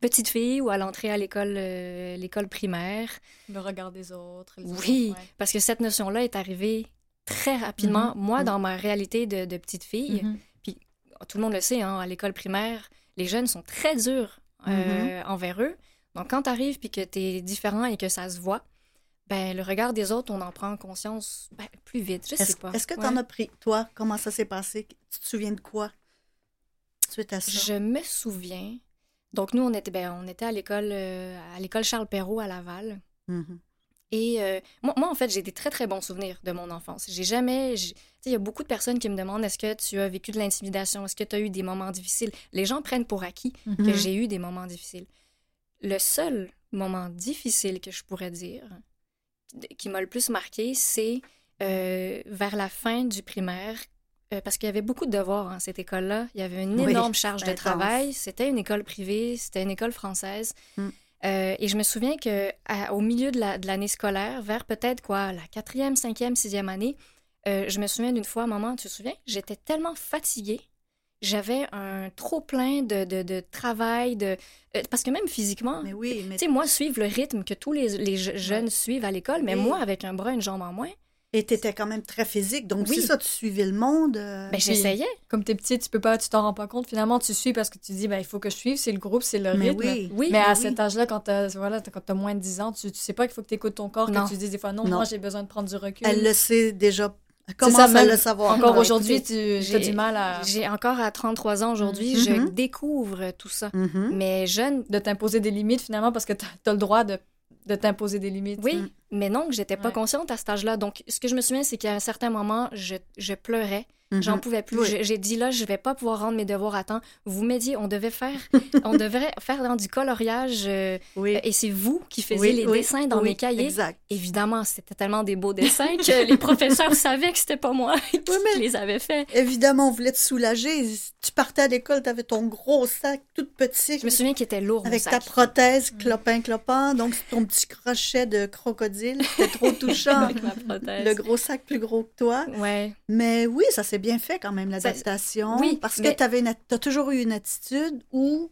petite fille ou à l'entrée à l'école l'école primaire. Le regard des autres. les Oui, autres, ouais. parce que cette notion-là est arrivée très rapidement, moi, Mhm. dans ma réalité de, de petite fille. Mhm. Tout le monde le sait, hein, à l'école primaire, les jeunes sont très durs euh, envers eux. Donc, quand tu arrives puis que tu es différent et que ça se voit, ben, le regard des autres, on en prend conscience ben, plus vite. Je Est-ce sais pas. est-ce que tu Ouais. en as pris, toi? Comment ça s'est passé? Tu te souviens de quoi suite à ça? Je me souviens. Donc, nous, on était, ben, on était à l'école euh, à l'école Charles Perrault à Laval. Mhm. Et euh, moi, moi, en fait, j'ai des très, très bons souvenirs de mon enfance. J'ai jamais... j'ai- Tu sais, il y a beaucoup de personnes qui me demandent est-ce que tu as vécu de l'intimidation? Est-ce que tu as eu des moments difficiles? Les gens prennent pour acquis que Mhm. j'ai eu des moments difficiles. Le seul moment difficile que je pourrais dire, qui m'a le plus marqué, c'est euh, vers la fin du primaire, euh, parce qu'il y avait beaucoup de devoirs à cette école-là. Il y avait une Oui, énorme charge de intense. travail. C'était une école privée, c'était une école française. Mm. Euh, et je me souviens que à- au milieu de la- de l'année scolaire, vers peut-être quoi, la quatrième, cinquième, sixième année, euh, je me souviens d'une fois, maman, tu te souviens, j'étais tellement fatiguée. J'avais un trop plein de, de, de travail, de... euh, parce que même physiquement, Mais oui, mais tu sais, moi, suivre le rythme que tous les, les je- jeunes suivent à l'école, mais Oui. moi, avec un bras, une jambe en moins, et t'étais quand même très physique. Donc, Oui. c'est ça, tu suivais le monde. euh, ben, j'essayais. Comme t'es petite, tu peux pas, tu t'en rends pas compte. Finalement, tu suis parce que tu dis, ben, il faut que je suive, c'est le groupe, c'est le mais rythme. oui. Oui, Mais à oui. cet âge-là, quand t'as voilà, t'as moins de 10 ans, tu, tu sais pas qu'il faut que tu écoutes ton corps, Non. que tu dises des fois, non, Non. moi, j'ai besoin de prendre du recul. Elle le sait déjà. Elle C'est ça, commence à même le savoir. Encore aujourd'hui, tu j'ai- as du mal à J'ai encore à 33 ans aujourd'hui, Mhm. je découvre tout ça. Mhm. Mais jeune, de t'imposer des limites finalement parce que t'as as le droit de, de t'imposer des limites. oui, Mm. mais non, j'étais pas Ouais. consciente à cet âge-là. Donc, ce que je me souviens, c'est qu'à un certain moment, je, je pleurais. Mhm. J'en pouvais plus. Oui. J'ai- dit là, je vais pas pouvoir rendre mes devoirs à temps. Vous m'aidiez, on devait faire, on devrait faire dans du coloriage euh, Oui. et c'est vous qui faisiez Oui, les dessins dans mes cahiers. Exact. Évidemment, c'était tellement des beaux dessins que les professeurs savaient que c'était pas moi qui mais- les avait faits. Évidemment, on voulait te soulager. Tu partais à l'école, tu avais ton gros sac tout petit. Je me souviens qu'il était lourd, mon Avec sac. ta prothèse clopin clopin, donc c'est ton petit crochet de crocodile, c'était trop touchant. Avec ma prothèse. Le gros sac plus gros que toi. Ouais. Mais oui, ça s'est bien fait quand même, l'adaptation. oui, parce que mais- tu as toujours eu une attitude où.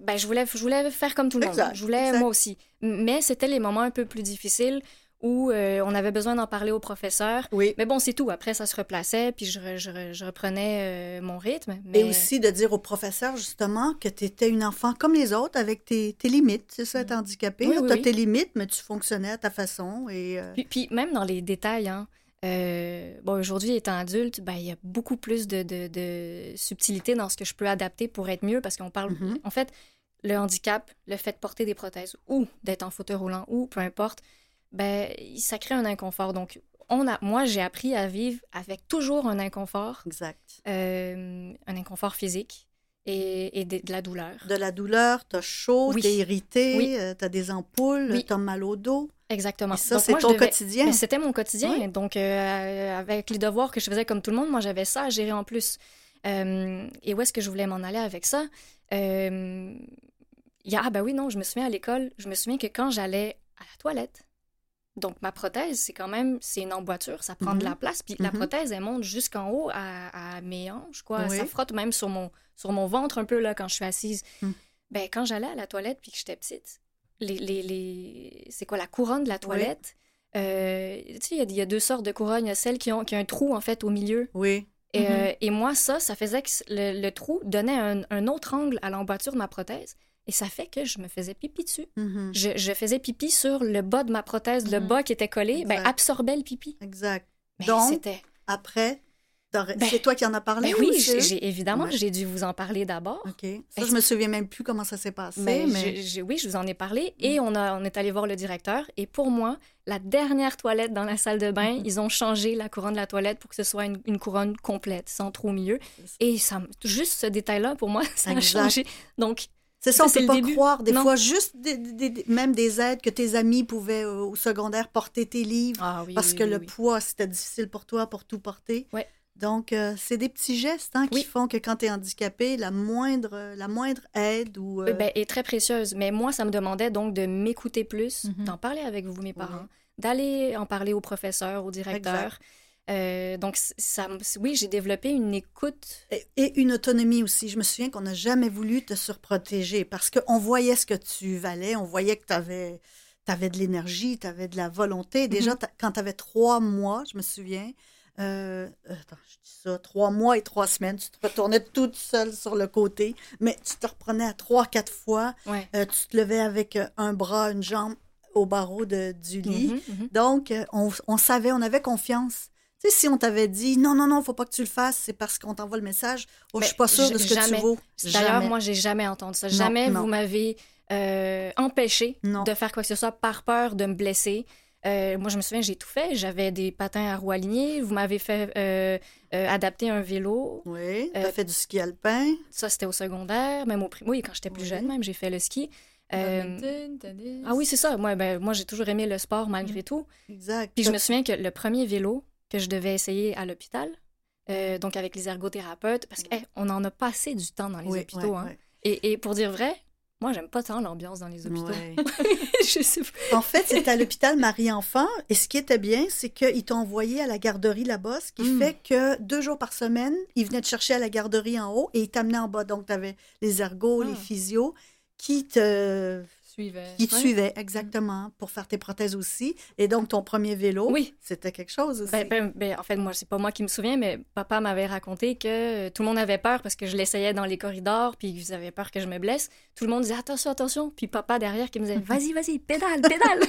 Ben, je voulais, je voulais faire comme tout le Exact, monde. Je voulais, exact. moi aussi. Mais c'était les moments un peu plus difficiles où euh, on avait besoin d'en parler au professeur. Oui. Mais bon, c'est tout. Après, ça se replaçait, puis je, re- je, re- je reprenais euh, mon rythme. Mais... Et aussi de dire au professeur, justement, que tu étais une enfant comme les autres, avec tes, tes limites. C'est ça, être handicapé. Mm. Oui, oui, tu as tes limites, mais tu fonctionnais à ta façon. Et, euh, Puis, puis même dans les détails, hein, euh, bon, aujourd'hui, étant adulte, ben, il y a beaucoup plus de, de, de subtilité dans ce que je peux adapter pour être mieux, parce qu'on parle... Mhm. En fait, le handicap, le fait de porter des prothèses ou d'être en fauteuil roulant ou peu importe, ben, ça crée un inconfort. Donc, on a, moi, j'ai appris à vivre avec toujours un inconfort, exact. euh, un inconfort physique et, et de, de la douleur. De la douleur, tu as chaud, Oui. tu es irrité, Oui. tu as des ampoules, Oui. tu as mal au dos. Exactement. Et ça, c'est ton devais- quotidien. C'était mon quotidien. Donc, euh, avec les devoirs que je faisais comme tout le monde, moi, j'avais ça à gérer en plus. Euh, et où est-ce que je voulais m'en aller avec ça? Euh, ah, ben oui, non, je me souviens à l'école, je me souviens que quand j'allais à la toilette, donc ma prothèse, c'est quand même, c'est une emboîture, ça prend de Mhm. la place, puis la Mhm. prothèse, elle monte jusqu'en haut à, à mes hanches, quoi. Oui. Ça frotte même sur mon, sur mon ventre un peu, là, quand je suis assise. Mm. Ben, quand j'allais à la toilette, puis que j'étais petite, les, les, les... c'est quoi, la couronne de la toilette? Euh, tu sais, il y a- il y, a deux sortes de couronnes. Il y a celle qui, ont, qui a un trou, en fait, au milieu. Oui. Et, Mhm. euh, et moi, ça, ça faisait que le, le trou donnait un, un autre angle à l'emboîture de ma prothèse. Et ça fait que je me faisais pipi dessus. Mhm. Je, je faisais pipi sur le bas de ma prothèse. Le Mhm. bas qui était collé, ben, absorbait le pipi. Exact. Mais Donc. Après, Ben, c'est toi qui en as parlé Ben ou oui, j'ai, évidemment, Ouais. j'ai dû vous en parler d'abord. OK. Ça, Ben, je me souviens même plus comment ça s'est passé, Mais, mais... j'ai- oui, je vous en ai parlé. Et on, a, on est allé voir le directeur. Et pour moi, la dernière toilette dans la salle de bain, Mhm. ils ont changé la couronne de la toilette pour que ce soit une, une couronne complète, sans trou au milieu. Et ça, me- juste ce détail-là, pour moi, ça a Exact. changé. Donc, C'est ça, on peut le pas début. croire. Des Non. fois, juste des- des- des- même des aides que tes amis pouvaient euh, au secondaire porter tes livres ah oui, parce oui, que oui, le poids, c'était difficile pour toi pour tout porter. Ouais. Donc, euh, c'est des petits gestes hein, qui Oui. font que quand tu es handicapé, la moindre, la moindre aide ou... euh, Ben, est très précieuse. Mais moi, ça me demandait donc de m'écouter plus, Mhm. d'en parler avec vous, mes parents, Oui. d'aller en parler au professeur, au directeur. Euh, donc, ça, oui, j'ai développé une écoute. Et, et une autonomie aussi. Je me souviens qu'on n'a jamais voulu te surprotéger parce qu'on voyait ce que tu valais, on voyait que tu avais, de l'énergie, tu avais de la volonté. Déjà, t'as- quand tu avais trois mois, je me souviens, euh, attends, je dis ça, trois mois et trois semaines, tu te retournais toute seule sur le côté, mais tu te reprenais à trois, quatre fois. Ouais. Euh, tu te levais avec euh, un bras, une jambe au barreau de, du lit. Mhm, mhm. Donc, euh, on, on savait, on avait confiance. Tu sais, si on t'avait dit non, non, non, faut pas que tu le fasses, c'est parce qu'on t'envoie le message. Oh, je suis pas sûre de ce que jamais. tu vaux. D'ailleurs, moi, j'ai jamais entendu ça. Non, jamais non. vous m'avez euh, empêché Non. de faire quoi que ce soit par peur de me blesser. Euh, moi, je me souviens, j'ai tout fait. J'avais des patins à roues alignées. Vous m'avez fait euh, euh, adapter un vélo. Oui, tu Euh, as fait du ski alpin. Ça, c'était au secondaire, même au primaire. Oui, quand j'étais plus Oui. jeune, même, j'ai fait le ski. Euh, Badminton, tennis. ah oui, c'est ça. Moi, ben, moi j'ai toujours aimé le sport malgré tout. Exact. Puis je T'as- me souviens que le premier vélo que je devais essayer à l'hôpital, euh, donc avec les ergothérapeutes, parce qu'on en a passé du temps dans les Oui, hôpitaux. ouais, hein. ouais. Et, et pour dire vrai, moi, j'aime pas tant l'ambiance dans les hôpitaux. Ouais. je sais pas. En fait, c'était à l'hôpital Marie-Enfant. Et ce qui était bien, c'est qu'ils t'ont envoyé à la garderie là-bas, ce qui Mm. fait que deux jours par semaine, ils venaient te chercher à la garderie en haut et ils t'amenaient en bas. Donc, tu avais les ergots, Ah. les physios qui te, Suivait. qui te Ouais. suivaient exactement pour faire tes prothèses aussi. Et donc, ton premier vélo, Oui. c'était quelque chose aussi. Ben, ben, ben, en fait, moi, c'est pas moi qui me souviens, mais papa m'avait raconté que euh, tout le monde avait peur parce que je l'essayais dans les corridors, puis ils avaient peur que je me blesse. Tout le monde disait attention, attention. Puis papa derrière qui me disait vas-y, vas-y, pédale, pédale.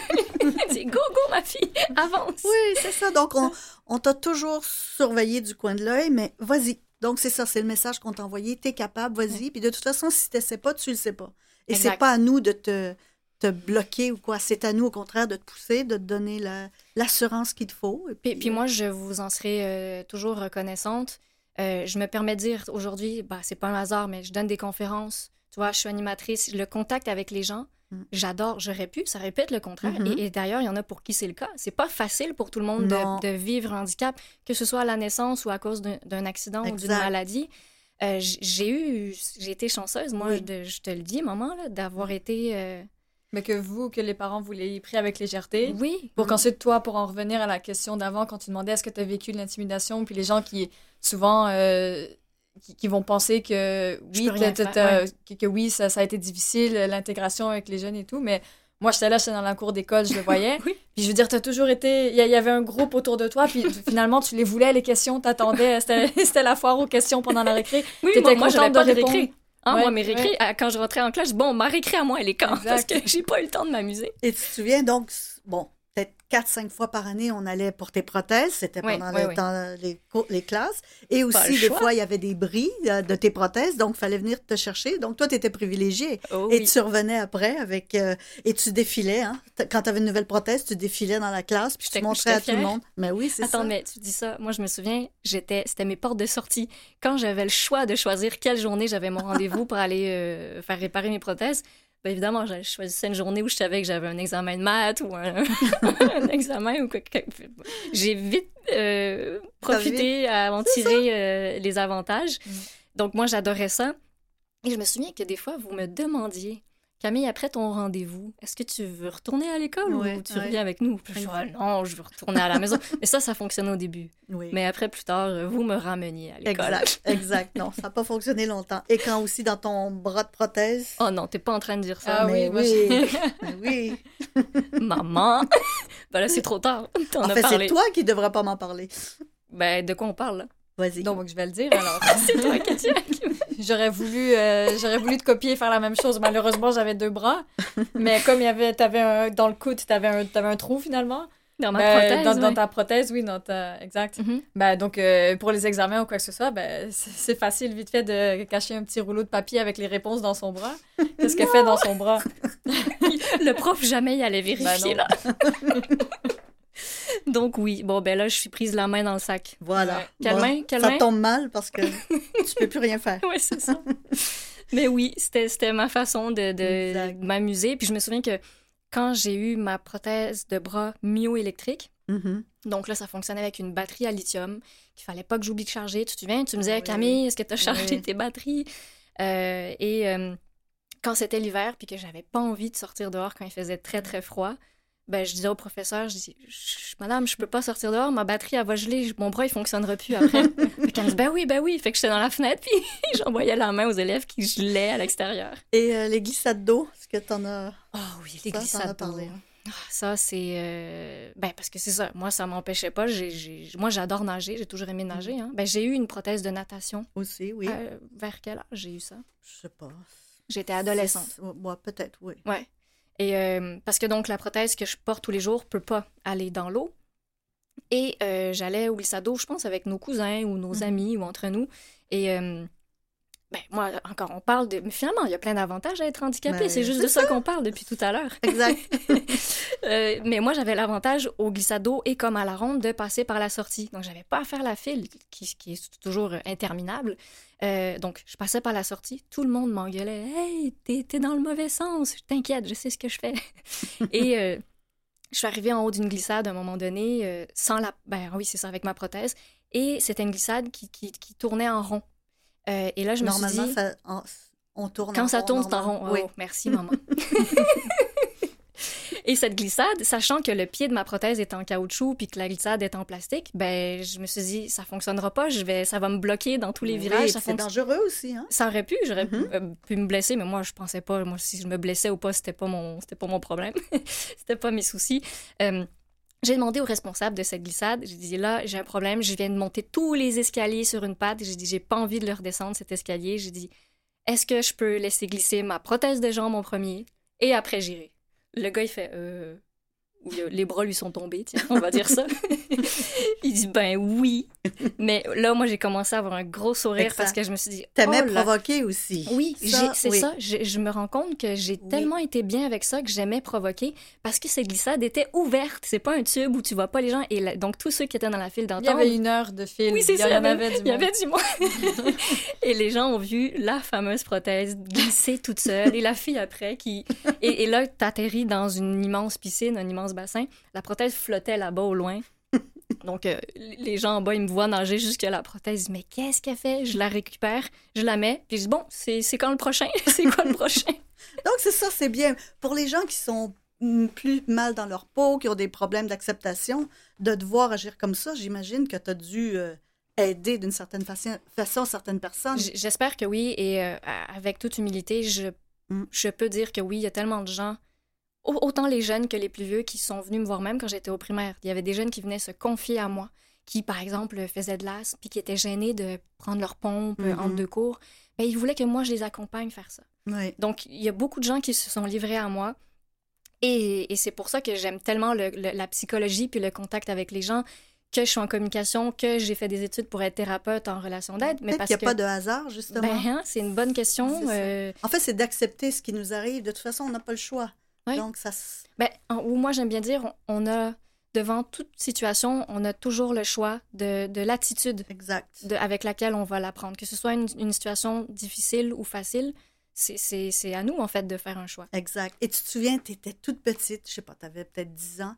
Il dit go, go, ma fille, avance. Oui, c'est ça. Donc, on, on t'a toujours surveillé du coin de l'œil, mais vas-y. Donc, c'est ça, c'est le message qu'on t'a envoyé. T'es capable, vas-y. Puis de toute façon, si tu sais pas, tu le sais pas. Et c'est pas à nous de te, te bloquer ou quoi. C'est à nous, au contraire, de te pousser, de te donner la- l'assurance qu'il te faut. Et Puis, puis euh, moi, je vous en serai euh, toujours reconnaissante. Euh, je me permets de dire aujourd'hui, bah, c'est pas un hasard, mais je donne des conférences. Tu vois, je suis animatrice. Le contact avec les gens, Mm. j'adore. J'aurais pu, ça répète le contraire. Mhm. Et, et d'ailleurs, il y en a pour qui c'est le cas. C'est pas facile pour tout le monde de, de vivre un handicap, que ce soit à la naissance ou à cause d'un- accident ou d'une maladie. Euh, j'ai eu, j'ai été chanceuse, moi, Oui. de- je te le dis, maman, là, d'avoir été. euh, Mais que vous, que les parents, vous l'ayez pris avec légèreté. Oui, Pour qu'ensuite, toi, pour en revenir à la question d'avant, quand tu demandais est-ce que tu as vécu de l'intimidation, puis les gens qui, souvent, euh, qui, qui vont penser que oui, que oui, ça, ça a été difficile, l'intégration avec les jeunes et tout, mais moi, j'étais là, j'étais dans la cour d'école, je le voyais. Oui. Puis je veux dire, tu as toujours été. Il y, a- il y avait un groupe autour de toi, puis finalement, tu les voulais, les questions, t'attendais. C'était c'était la foire aux questions pendant la récré. Oui, moi, moi contente j'avais de pas de répondre. récré. Hein, Ouais, moi, mes ouais. à- quand je rentrais en classe, bon, ma récré à moi, elle est quand? Exact. Parce que j'ai pas eu le temps de m'amuser. Et tu te souviens, donc, bon, 4-5 fois par année, on allait pour tes prothèses. C'était pendant oui, le oui. temps- les, cours- les classes. Et aussi, des fois, il y avait des bris euh, de tes prothèses. Donc, il fallait venir te chercher. Donc, toi, tu étais privilégié. Oh, Et tu revenais après avec. euh, et tu défilais, hein. Quand tu avais une nouvelle prothèse, tu défilais dans la classe, puis tu J'étais- montrais à tout le monde. Mais oui, c'est ça. Attends, mais tu dis ça. Moi, je me souviens, j'étais, c'était mes portes de sortie. Quand j'avais le choix de choisir quelle journée j'avais mon rendez-vous pour aller euh, faire réparer mes prothèses, bien évidemment, je choisissais une journée où je savais que j'avais un examen de maths ou un, un examen ou quoi. J'ai vite euh, profité à en tirer euh, les avantages. Mm. Donc, moi, j'adorais ça. Et je me souviens que des fois, vous me demandiez, Camille, après ton rendez-vous, est-ce que tu veux retourner à l'école Ouais, ou tu ouais. reviens avec nous? Puis je Ah non, je veux retourner à la maison. Mais ça, ça fonctionnait au début. Oui. Mais après, plus tard, vous me rameniez à l'école. Exact, exact. Non, ça n'a pas fonctionné longtemps. Et quand aussi dans ton bras de prothèse? Oh non, t'es pas en train de dire ça. Ah mais oui, oui, oui. Maman! ben là, c'est trop tard. En fait, c'est toi qui devrais pas m'en parler. Ben, de quoi on parle, là? Vas-y. Donc, je vais le dire alors. C'est toi, Katia. J'aurais voulu, euh, j'aurais voulu te copier et faire la même chose. Malheureusement, j'avais deux bras. Mais comme il y avait, t'avais un, dans le coude, t'avais un, t'avais un trou finalement. Dans ma Ben, prothèse, dans, ta prothèse, oui, dans ta, exact. Ben, donc, euh, pour les examens ou quoi que ce soit, ben, c'est facile, vite fait, de cacher un petit rouleau de papier avec les réponses dans son bras. Qu'est-ce qu'elle fait dans son bras? Le prof, jamais il allait Ben vérifier, là. Donc oui, bon, ben là, je suis prise la main dans le sac. Voilà. Ouais. Quelle Bon, main? Quelle ça main? tombe mal parce que tu peux plus rien faire. Oui, c'est ça. Mais oui, c'était c'était ma façon de, m'amuser. Puis je me souviens que quand j'ai eu ma prothèse de bras myoélectrique, Mhm. donc là, ça fonctionnait avec une batterie à lithium qu'il fallait pas que j'oublie de charger. Tu te souviens? Tu me disais, Oui. Camille, est-ce que tu as chargé Oui. tes batteries? Euh, et euh, quand c'était l'hiver, puis que j'avais pas envie de sortir dehors quand il faisait très, très froid, ben, je disais au professeur, je dis, Madame, je peux pas sortir dehors, ma batterie, elle va geler, mon bras, il fonctionnera plus après. fait me dit, ben oui, ben oui. Fait que j'étais dans la fenêtre, puis j'envoyais la main aux élèves qui gelaient à l'extérieur. Et euh, les glissades d'eau, est-ce que tu en as. Oh oui, les Ça, t'en glissades d'eau. Ah, Ça, c'est. euh, Ben, parce que c'est ça. Moi, ça m'empêchait pas. Moi, j'adore nager. J'ai toujours aimé nager. Hein. Ben, j'ai eu une prothèse de natation. Aussi, oui. Euh, vers quel âge j'ai eu ça? Je sais pas. J'étais adolescente. Ouais, peut-être, oui. Ouais. Et euh, parce que donc, la prothèse que je porte tous les jours peut pas aller dans l'eau. Et euh, j'allais au glissade d'eau, je pense, avec nos cousins ou nos Mhm. amis ou entre nous. Et. euh, ben, moi, encore, on parle de. Mais finalement, il y a plein d'avantages à être handicapé. Ben, c'est juste de ça, qu'on parle depuis tout à l'heure. Exact. Euh, mais moi, j'avais l'avantage au glissade d'eau et comme à la ronde de passer par la sortie. Donc, j'avais pas à faire la file qui, qui est toujours interminable. Euh, donc, je passais par la sortie. Tout le monde m'engueulait. Hey, t'es dans le mauvais sens. T'inquiète, je sais ce que je fais. et euh, je suis arrivée en haut d'une glissade à un moment donné, sans la. Ben oui, c'est ça, avec ma prothèse. Et c'était une glissade qui, qui, qui tournait en rond. Euh, et là, je me suis Normalement, dit. ça, en- on tourne Quand en ça rond, tourne, c'est en rond. normalement. Oui. Oh, merci, maman. Et cette glissade, sachant que le pied de ma prothèse est en caoutchouc puis que la glissade est en plastique, ben je me suis dit ça fonctionnera pas, je vais ça va me bloquer dans tous les Oui, virages, ça c'est fonc- dangereux aussi, hein? ça aurait pu, j'aurais pu, Mhm. euh, pu me blesser, mais moi je pensais pas, moi si je me blessais ou pas, c'était pas mon c'était pas mon problème. c'était pas mes soucis. Euh, j'ai demandé au responsable de cette glissade, j'ai dit là, j'ai un problème, je viens de monter tous les escaliers sur une patte, j'ai dit j'ai pas envie de le redescendre cet escalier, j'ai dit est-ce que je peux laisser glisser ma prothèse de jambe en premier et après j'irai? Le gars il fait euh le- les bras lui sont tombés, tiens, on va dire ça. il dit ben oui. Mais là, moi, j'ai commencé à avoir un gros sourire parce que je me suis dit. T'aimais oh provoquer aussi. Oui, c'est oui. ça. Je, me rends compte que j'ai Oui. tellement été bien avec ça que j'aimais provoquer parce que ces glissades étaient ouvertes. C'est pas un tube où tu vois pas les gens. Et donc, tous ceux qui étaient dans la file Il y d'entendre. avait une heure de film. Oui, c'est il y ça. en avait du Il y avait du monde. et les gens ont vu la fameuse prothèse glisser toute seule et la fille après qui. Et, et là, t'atterris dans une immense piscine, un immense bassin. La prothèse flottait là-bas au loin. Donc, euh, les gens en bas, ils me voient nager jusqu'à la prothèse. Mais qu'est-ce qu'elle fait? Je la récupère, je la mets. Puis je dis Bon, c'est quand le prochain? C'est quoi le prochain? Donc, c'est ça, c'est bien. Pour les gens qui sont mm, plus mal dans leur peau, qui ont des problèmes d'acceptation, de te voir agir comme ça, j'imagine que tu as dû euh, aider d'une certaine façon, façon certaines personnes. J'espère que oui. Et euh, avec toute humilité, je, Mm. je peux dire que oui, il y a tellement de gens, autant les jeunes que les plus vieux, qui sont venus me voir même quand j'étais au primaire. Il y avait des jeunes qui venaient se confier à moi, qui, par exemple, faisaient de l'as, puis qui étaient gênés de prendre leur pompe euh, Mhm. entre deux cours. Ben, ils voulaient que moi, je les accompagne faire ça. Donc, il y a beaucoup de gens qui se sont livrés à moi. Et, et c'est pour ça que j'aime tellement le- le- la psychologie puis le contact avec les gens, que je suis en communication, que j'ai fait des études pour être thérapeute en relation d'aide. Mais parce qu'il n'y a que pas de hasard, justement. ben, hein, c'est une bonne question. Euh, En fait, c'est d'accepter ce qui nous arrive. De toute façon, on n'a pas le choix. Oui. Donc, ça... ben, en- ou moi, j'aime bien dire, on, on a, devant toute situation, on a toujours le choix de, de l'attitude Exact. de- avec laquelle on va l'apprendre. Que ce soit une, une situation difficile ou facile, c'est- c'est c'est à nous, en fait, de faire un choix. Exact. Et tu te souviens, tu étais toute petite, je sais pas, tu avais peut-être 10 ans.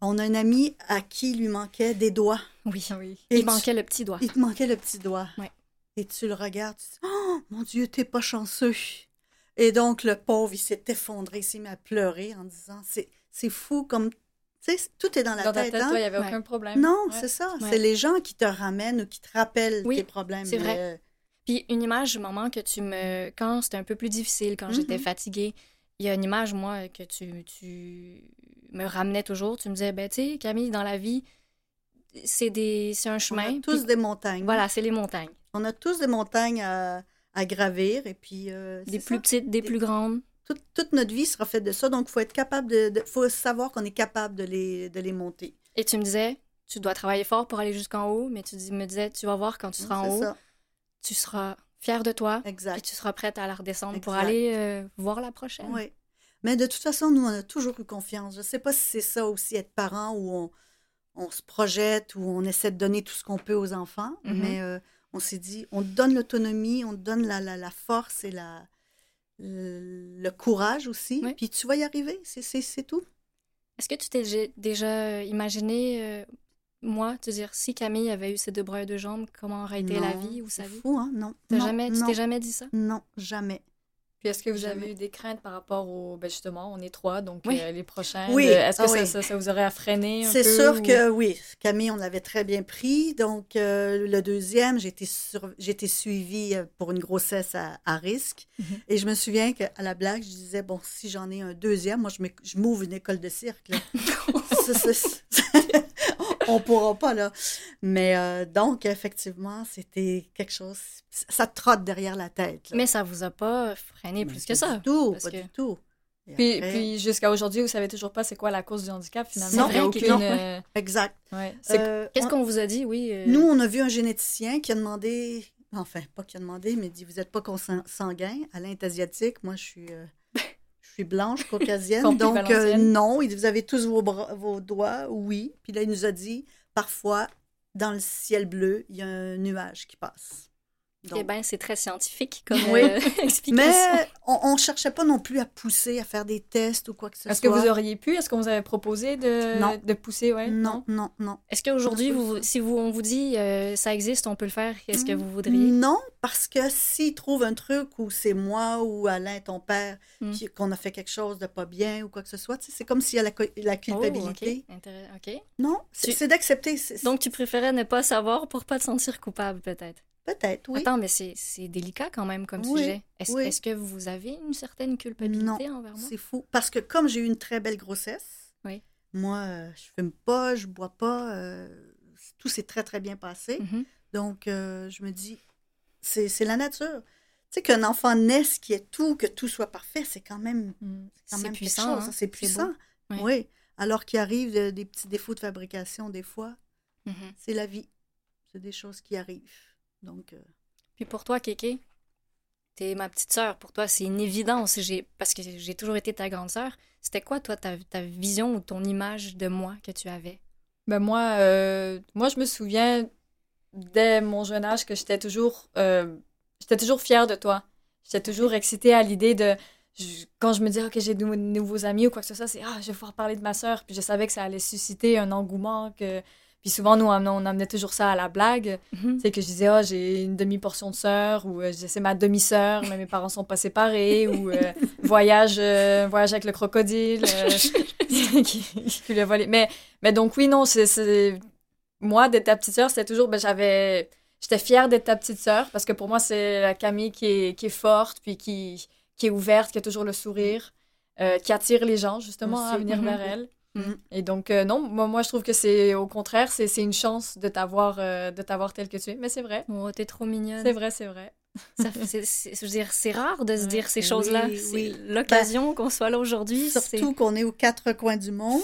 On a un ami à qui lui manquait des doigts. Oui. Oui. Et Il tu- manquait le petit doigt. Il te manquait le petit doigt. Ouais. Et tu le regardes, tu dis Oh mon Dieu, t'es pas chanceux. Et donc, le pauvre, il s'est effondré, il s'est mis à pleurer en disant C'est c'est fou comme. Tu sais, tout est dans la Dans ta tête. tête, hein? toi, il n'y avait Ouais. aucun problème. Non, Ouais. c'est ça. Ouais. C'est les gens qui te ramènent ou qui te rappellent Oui, tes problèmes. c'est vrai. Euh, Puis une image du moment que tu me... Quand c'était un peu plus difficile, quand j'étais Mhm. fatiguée, il y a une image, moi, que tu, tu me ramenais toujours. Tu me disais, ben, tu sais, Camille, dans la vie, c'est des... c'est un on chemin. a tous puis des montagnes. Voilà, c'est les montagnes. On a tous des montagnes à, à gravir. Et puis. euh, Des plus ça. petites, des Des- plus grandes. Toute, toute notre vie sera faite de ça. Donc, il faut être capable de. de- faut savoir qu'on est capable de les, de les monter. Et tu me disais, tu dois travailler fort pour aller jusqu'en haut, mais tu dis- me disais, tu vas voir quand tu seras en haut, ça. tu seras fier de toi, puis Exact. tu seras prête à la redescendre pour aller euh, voir la prochaine. Oui. Mais de toute façon, nous, on a toujours eu confiance. Je ne sais pas si c'est ça aussi, être parent, où on, on se projette, où on essaie de donner tout ce qu'on peut aux enfants. Mhm. Mais euh, on s'est dit, on donne l'autonomie, on donne la, la, la force et la, le, courage aussi. Oui. Puis tu vas y arriver, c'est- tout. Est-ce que tu t'es déjà- imaginé, euh, moi, te dire, si Camille avait eu ses deux bras et deux jambes, comment aurait été la vie ou sa vie? fou, hein? Non. Jamais, tu t'es jamais dit ça? Non, jamais. Puis est-ce que vous Jamais. avez eu des craintes par rapport au. Ben justement, on est trois, donc Oui. euh, les prochains. Oui, de- Est-ce que ah ça, oui. ça, ça vous aurait à freiner C'est sûr ou- que oui. Camille, on l'avait très bien pris. Donc, euh, le deuxième, j'ai été, sur- suivie euh, pour une grossesse à, à risque. Mhm. Et je me souviens qu'à la blague, je disais, bon, si j'en ai un deuxième, moi, je m'ouvre une école de cirque. ça, ça- on pourra pas, là. Mais euh, donc, effectivement, c'était quelque chose... Ça te trotte derrière la tête. là. Mais ça vous a pas freiné Mais plus que pas ça. du tout, parce pas que- du tout. Et Puis, après- puis jusqu'à aujourd'hui, vous savez toujours pas c'est quoi la cause du handicap finalement. Non, non, aucune. non. euh, Exact. ouais. Euh, Qu'est-ce on- qu'on vous a dit, oui? euh, Nous, on a vu un généticien qui a demandé, enfin, pas qui a demandé, mais dit Vous n'êtes pas consanguin. Alain est asiatique. Moi, je suis, euh, suis blanche, caucasienne. Donc, euh, non. Il dit Vous avez tous vos, bras- vos doigts Oui. Puis là, il nous a dit Parfois, dans le ciel bleu, il y a un nuage qui passe. Donc, Eh bien, c'est très scientifique comme Oui. euh, explication. mais on ne cherchait pas non plus à pousser, à faire des tests ou quoi que ce Est-ce que soit. vous auriez pu Est-ce qu'on vous avait proposé de, Non. de pousser ouais? Non, non, non. Est-ce qu'aujourd'hui, vous, si vous, on vous dit euh, ça existe, on peut le faire, qu'est-ce que vous voudriez? Non, parce que s'ils trouvent un truc où c'est moi ou Alain, ton père, Mm. qui- qu'on a fait quelque chose de pas bien ou quoi que ce soit, c'est comme s'il y a la, Oh, culpabilité. Non, c'est Tu- c'est d'accepter. c'est- Donc, tu préférais ne pas savoir pour pas te sentir coupable, peut-être? Peut-être, oui. Attends, mais c'est c'est délicat quand même comme Oui, sujet. Est-ce oui. que vous avez une certaine culpabilité envers moi? C'est fou. Parce que comme j'ai eu une très belle grossesse, Oui. moi, euh, je fume pas, je bois pas, euh, tout s'est très, très bien passé. Mhm. Donc, euh, je me dis, c'est c'est la nature. Tu sais, qu'un enfant naisse, qui est tout, que tout soit parfait, c'est quand même Mm. quand C'est même puissant, hein. hein, C'est puissant. Oui. alors qu'il arrive de- des petits défauts de fabrication des fois. Mhm. C'est la vie. C'est des choses qui arrivent. Donc, euh, Puis pour toi, Kéké, t'es ma petite sœur. Pour toi, c'est une évidence. J'ai... Parce que j'ai toujours été ta grande sœur. C'était quoi, toi, ta, ta vision ou ton image de moi que tu avais? Ben moi, euh, moi, je me souviens dès mon jeune âge que j'étais toujours, euh, j'étais toujours fière de toi. J'étais toujours excitée à l'idée de, je- quand je me disais, OK, j'ai de nou- nouveaux amis ou quoi que ce soit, c'est, ah, je vais pouvoir parler de ma sœur. Puis je savais que ça allait susciter un engouement. Que... Puis souvent, nous, on, on amenait toujours ça à la blague. Mhm. C'est que je disais, ah, j'ai une demi-portion de sœur, ou euh, c'est ma demi-sœur, mais mes parents sont pas séparés, ou euh, voyage, euh, voyage avec le crocodile, euh, qui, qui lui a volé. Mais, mais donc, oui, non, c'est. Moi, d'être ta petite sœur, c'était toujours. Ben, j'avais. J'étais fière d'être ta petite sœur, parce que pour moi, c'est la Camille qui est, qui est forte, puis qui, qui est ouverte, qui a toujours le sourire, qui attire les gens, justement, à venir Mhm. vers elle. Mhm. Et donc, euh, non, moi, moi, je trouve que c'est au contraire, c'est c'est une chance de t'avoir euh, de t'avoir tel que tu es. Mais c'est vrai. Oh, t'es trop mignonne. C'est vrai, c'est vrai. Ça je veux dire, c'est rare de se Ouais. dire ces Oui, choses-là. oui. C'est l'occasion qu'on soit là aujourd'hui. c'est- surtout qu'on est aux quatre coins du monde.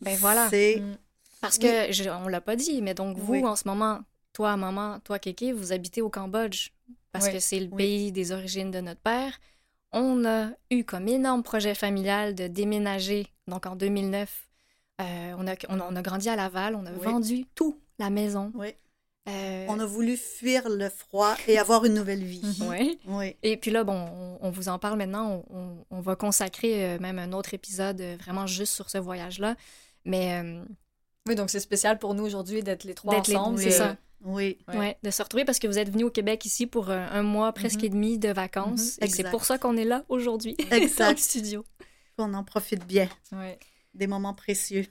Ben voilà. C'est Mm. Parce que, je- on l'a pas dit, mais donc vous, Oui. en ce moment, toi, maman, toi, Kéké, vous habitez au Cambodge parce Oui. que c'est le Oui. pays des origines de notre père. On a eu comme énorme projet familial de déménager, donc en 2009. Euh, on, a, on, a, on a grandi à Laval, on a Oui. vendu tout, la maison. Oui. Euh, On a voulu fuir le froid et avoir une nouvelle vie. Oui. Et puis là, bon, on, on vous en parle maintenant. On, va consacrer euh, même un autre épisode vraiment juste sur ce voyage-là. Mais euh, Oui, donc c'est spécial pour nous aujourd'hui d'être les trois les- ensemble. c'est ça. Oui. Ouais. Ouais, de se retrouver parce que vous êtes venu au Québec ici pour un, un mois presque Mhm. et demi de vacances. Mhm, Et c'est exact. pour ça qu'on est là aujourd'hui dans le Exact. studio. On en profite bien. ouais. Des moments précieux.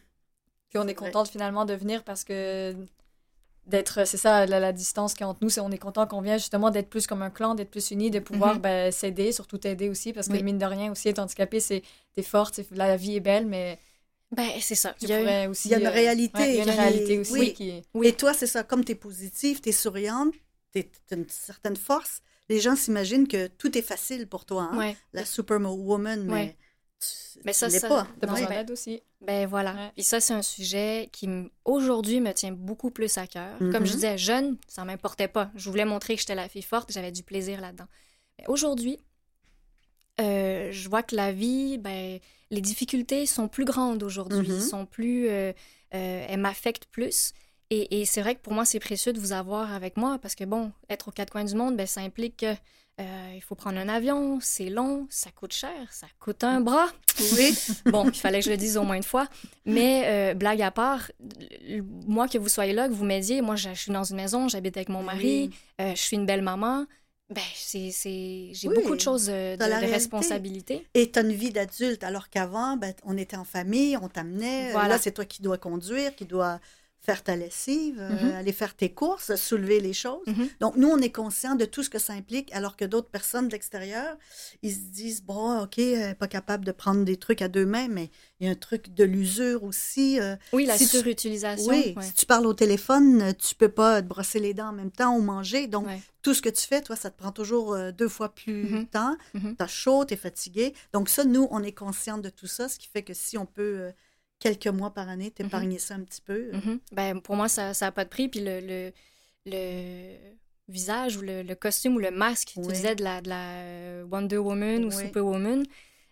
Puis on est contente finalement de venir parce que d'être, c'est ça, la, la distance qui est entre nous, c'est on est content qu'on vient justement d'être plus comme un clan, d'être plus unis, de pouvoir Mhm. ben, s'aider, surtout t'aider aussi, parce que Oui. mine de rien aussi, être handicapé, c'est t'es forte, la vie est belle, mais Ben, c'est ça. tu Il y a aussi... Il y a une euh, réalité. ouais, il y a une réalité aussi Oui. qui... Oui. Et toi, c'est ça. Comme tu es positive, tu es souriante, tu as une certaine force, les gens s'imaginent que tout est facile pour toi. hein. Ouais. La superwoman, mais Ouais. Tu Mais ça, tu l'es ça- pas. T'as Non, besoin ben- d'aide aussi. Ben voilà. Ouais. Puis ça, c'est un sujet qui, aujourd'hui, me tient beaucoup plus à cœur. Comme je Mhm. disais, jeune, ça m'importait pas. Je voulais montrer que j'étais la fille forte, j'avais du plaisir là-dedans. Mais aujourd'hui, euh, je vois que la vie, ben, les difficultés sont plus grandes aujourd'hui, Mhm. sont plus, euh, euh, elles m'affectent plus. Et, et c'est vrai que pour moi, c'est précieux de vous avoir avec moi parce que, bon, être aux quatre coins du monde, ben, ça implique que euh, il faut prendre un avion, c'est long, ça coûte cher, ça coûte un bras. Oui. Bon, il fallait que je le dise au moins une fois. Mais euh, blague à part, moi que vous soyez là, que vous m'aidiez, moi je je suis dans une maison, j'habite avec mon mari, Oui. euh, je suis une belle maman. Ben, c'est, j'ai Oui, beaucoup de choses de, de responsabilité. Et tu as une vie d'adulte, alors qu'avant, ben, on était en famille, on t'amenait. Voilà. Là, c'est toi qui dois conduire, qui dois faire ta lessive, euh, Mhm. aller faire tes courses, soulever les choses. Mhm. Donc, nous, on est conscient de tout ce que ça implique, alors que d'autres personnes de l'extérieur, ils se disent, bon, OK, est pas capable de prendre des trucs à deux mains, mais il y a un truc de l'usure aussi. euh, Oui, la Si surutilisation. oui, ouais. si tu parles au téléphone, euh, tu peux pas te brosser les dents en même temps ou manger. Donc, Ouais. tout ce que tu fais, toi, ça te prend toujours euh, deux fois plus de Mhm. temps. Mhm. Tu as chaud, tu es fatigué. Donc, ça, nous, on est conscient de tout ça, ce qui fait que si on peut, euh, quelques mois par année, t'épargner ça un petit peu. euh, Mhm. Ben, pour moi, ça n'a pas de prix. Puis le, le, le visage ou le, le costume ou le masque, tu disais de la, de la euh, Wonder Woman ou Oui. Superwoman,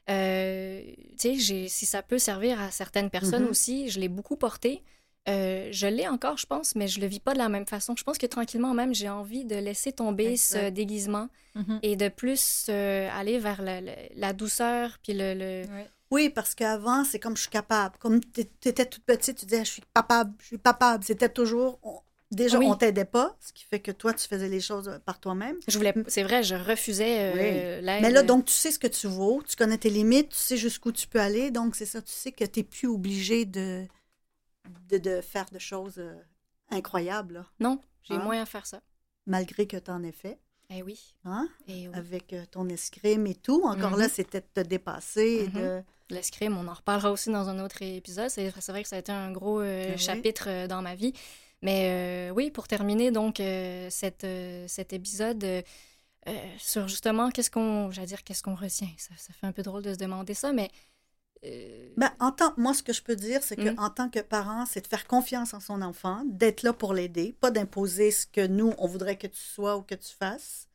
euh, tu sais, j'ai- si ça peut servir à certaines personnes Mhm. aussi, je l'ai beaucoup porté. Euh, je l'ai encore, je pense, mais je le vis pas de la même façon. Je pense que tranquillement même, j'ai envie de laisser tomber ce déguisement Mhm. et de plus euh, aller vers la, la- la douceur puis le, le- Ouais. Oui, parce qu'avant, c'est comme je suis capable. Comme tu étais toute petite, tu disais, je suis capable, je suis capable. C'était toujours. on- déjà, Oui. on t'aidait pas, ce qui fait que toi, tu faisais les choses euh, par toi-même. Je voulais, c'est vrai, je refusais euh, l'aide. Mais là, donc, tu sais ce que tu vaux, tu connais tes limites, tu sais jusqu'où tu peux aller. Donc, c'est ça, tu sais que tu n'es plus obligé de, de, de faire de choses euh, incroyables, là, Non, j'ai Ah. moins à faire ça. malgré que tu en aies fait, Eh oui. hein, Eh oui. avec ton escrime et tout. Encore Mhm. là, c'était de te dépasser et Mhm. de. L'escrime, on en reparlera aussi dans un autre épisode. C'est vrai que ça a été un gros euh, oui. chapitre euh, dans ma vie. Mais euh, oui, pour terminer donc euh, cette, cet épisode sur justement qu'est-ce qu'on, j'allais dire qu'est-ce qu'on retient? Ça, ça fait un peu drôle de se demander ça, mais Ben, en tant, moi, ce que je peux dire, c'est que Mm. tant que parent, c'est de faire confiance en son enfant, d'être là pour l'aider, pas d'imposer ce que nous, on voudrait que tu sois ou que tu fasses.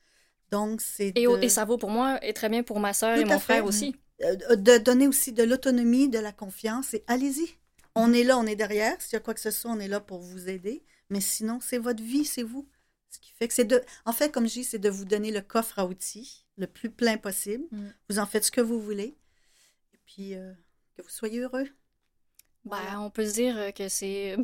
Donc, c'est et, au- de, et ça vaut pour moi et très bien pour ma sœur et Tout mon fait. frère aussi. Euh, de donner aussi de l'autonomie, de la confiance et allez-y. On est là, on est derrière. S'il y a quoi que ce soit, on est là pour vous aider. Mais sinon, c'est votre vie, c'est vous. Ce qui fait que c'est de. En fait, comme je dis, c'est de vous donner le coffre à outils le plus plein possible. Mm. Vous en faites ce que vous voulez. Et puis, euh, que vous soyez heureux. Ben, Voilà. on peut se dire que c'est.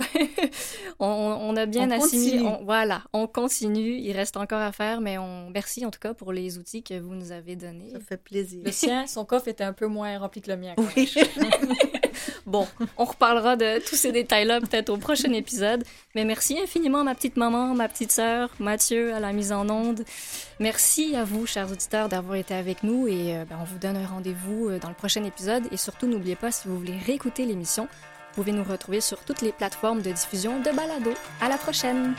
on, on a bien On assimilé. on- voilà, on continue. Il reste encore à faire, mais on merci en tout cas pour les outils que vous nous avez donnés. Ça fait plaisir. Le sien, son coffre était un peu moins rempli que le mien. Oui. Bon, on reparlera de tous ces détails-là peut-être au prochain épisode. Mais merci infiniment, ma petite maman, ma petite sœur, Mathieu à la mise en onde. Merci à vous, chers auditeurs, d'avoir été avec nous et euh, ben, on vous donne un rendez-vous euh, dans le prochain épisode. Et surtout, n'oubliez pas, si vous voulez réécouter l'émission, vous pouvez nous retrouver sur toutes les plateformes de diffusion de balado. À la prochaine!